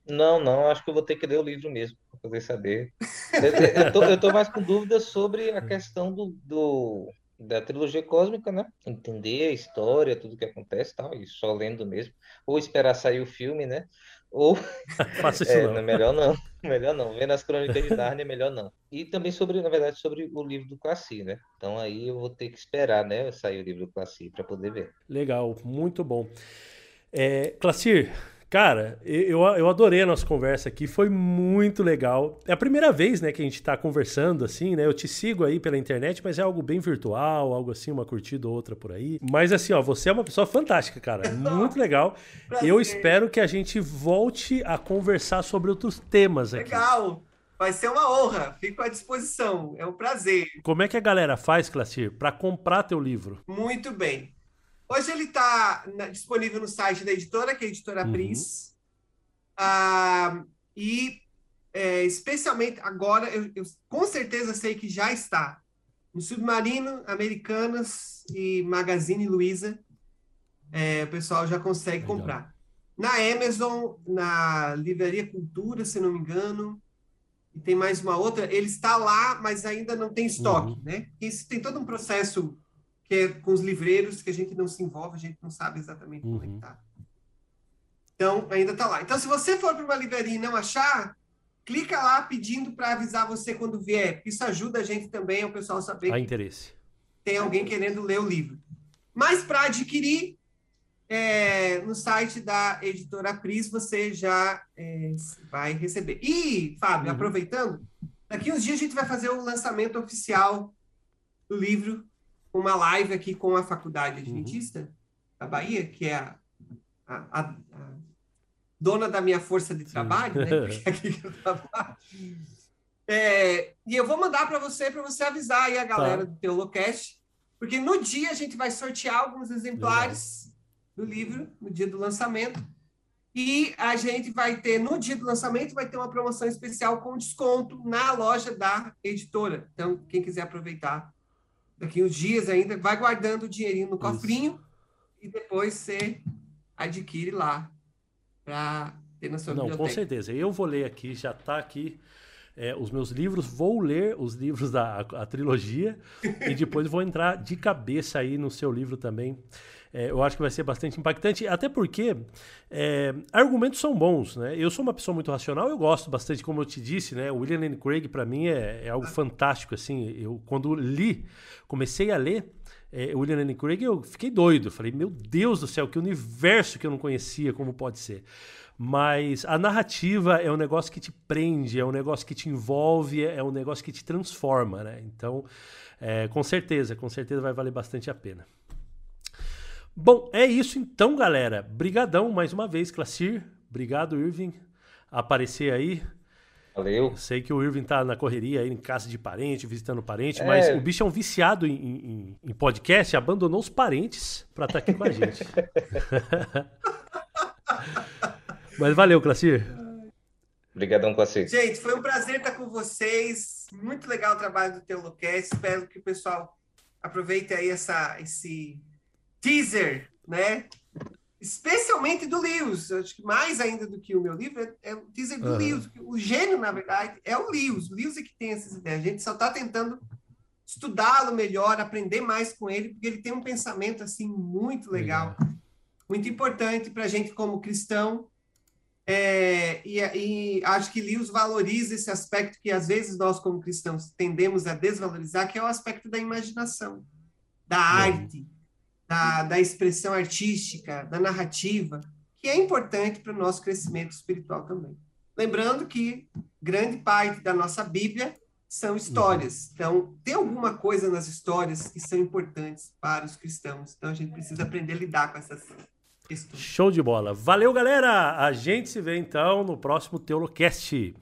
Não, não, acho que eu vou ter que ler o livro mesmo para poder saber. Eu, eu, tô, eu tô mais com dúvidas sobre a questão do, do, da trilogia cósmica, né? Entender a história, tudo que acontece, tal, e só lendo mesmo, ou esperar sair o filme, né? Ou Faça isso é, não. Melhor não, melhor não. Vendo as crônicas de Narnia, melhor não. E também sobre, na verdade, sobre o livro do Classi, né? Então aí eu vou ter que esperar, né, sair o livro do Classi para poder ver. Legal, muito bom. É, Classir, Cara, eu, eu adorei a nossa conversa aqui, foi muito legal. É a primeira vez, né, que a gente está conversando assim, né? Eu te sigo aí pela internet, mas é algo bem virtual, algo assim, uma curtida ou outra por aí. Mas assim, ó, você é uma pessoa fantástica, cara. Muito legal. Eu espero que a gente volte a conversar sobre outros temas aqui. Legal. Vai ser uma honra, fico à disposição, é um prazer. Como é que a galera faz, Classir, para comprar teu livro? Muito bem. Hoje ele está disponível no site da editora, que é a editora uhum. Pris. Ah, e é, especialmente agora, eu, eu, com certeza sei que já está no Submarino, Americanas e Magazine Luiza. É, o pessoal já consegue Legal. comprar. Na Amazon, na Livraria Cultura, se não me engano, e tem mais uma outra, ele está lá, mas ainda não tem estoque, uhum. né? Isso tem todo um processo que é com os livreiros, que a gente não se envolve, a gente não sabe exatamente uhum. como é que tá. Então, ainda está lá. Então, se você for para uma livraria e não achar, clica lá pedindo para avisar você quando vier. Isso ajuda a gente também, o pessoal saber Há interesse. tem alguém querendo ler o livro. Mas para adquirir, é, no site da editora Pris você já é, vai receber. E, Fábio, uhum. aproveitando, daqui uns dias a gente vai fazer o lançamento oficial do livro, uma live aqui com a Faculdade Adventista uhum. da Bahia, que é a, a, a, dona da minha força de trabalho, né? Porque aqui que eu trabalho. É, e eu vou mandar para você, para você avisar aí a galera tá. do Teolocast, porque no dia a gente vai sortear alguns exemplares do livro, no dia do lançamento. E a gente vai ter, no dia do lançamento, vai ter uma promoção especial com desconto na loja da editora. Então, quem quiser aproveitar daqui uns dias ainda, vai guardando o dinheirinho no cofrinho Isso. e depois você adquire lá para ter na sua Não, biblioteca. com certeza. Eu vou ler aqui, já está aqui é, os meus livros, vou ler os livros da a, a trilogia e depois vou entrar de cabeça aí no seu livro também. É, eu acho que vai ser bastante impactante, até porque é, argumentos são bons, né? Eu sou uma pessoa muito racional, eu gosto bastante, como eu te disse, né? O William Lane Craig para mim é, é, algo fantástico, assim. Eu quando li, comecei a ler é, William Lane Craig, eu fiquei doido. Falei, meu Deus do céu, que universo que eu não conhecia, como pode ser? Mas a narrativa é um negócio que te prende, é um negócio que te envolve, é um negócio que te transforma, né? Então, é, com certeza, com certeza vai valer bastante a pena. Bom, é isso então, galera. Brigadão mais uma vez, Classir. Obrigado, Irving, aparecer aí. Valeu. Sei que o Irving tá na correria aí em casa de parente, visitando parente, é. mas o bicho é um viciado em, em, em podcast, abandonou os parentes para estar tá aqui com a gente. mas valeu, Classir. Obrigadão, Classir. Gente, foi um prazer estar com vocês. Muito legal o trabalho do Teolocast. Espero que o pessoal aproveite aí essa, esse teaser, né? Especialmente do Lewis, acho que mais ainda do que o meu livro, é, é o teaser do uhum. Lewis. O gênio, na verdade, é o Lewis. O Lewis é que tem essas ideias. A gente só está tentando estudá-lo melhor, aprender mais com ele, porque ele tem um pensamento assim muito legal, legal. muito importante para a gente como cristão. É, e, e, acho que Lewis valoriza esse aspecto que às vezes nós como cristãos tendemos a desvalorizar, que é o aspecto da imaginação, da arte da, da expressão artística, da narrativa, que é importante para o nosso crescimento espiritual também. Lembrando que grande parte da nossa Bíblia são histórias. Uhum. Então, tem alguma coisa nas histórias que são importantes para os cristãos. Então, a gente precisa aprender a lidar com essas questões. Show de bola. Valeu, galera! A gente se vê então no próximo Teolocast.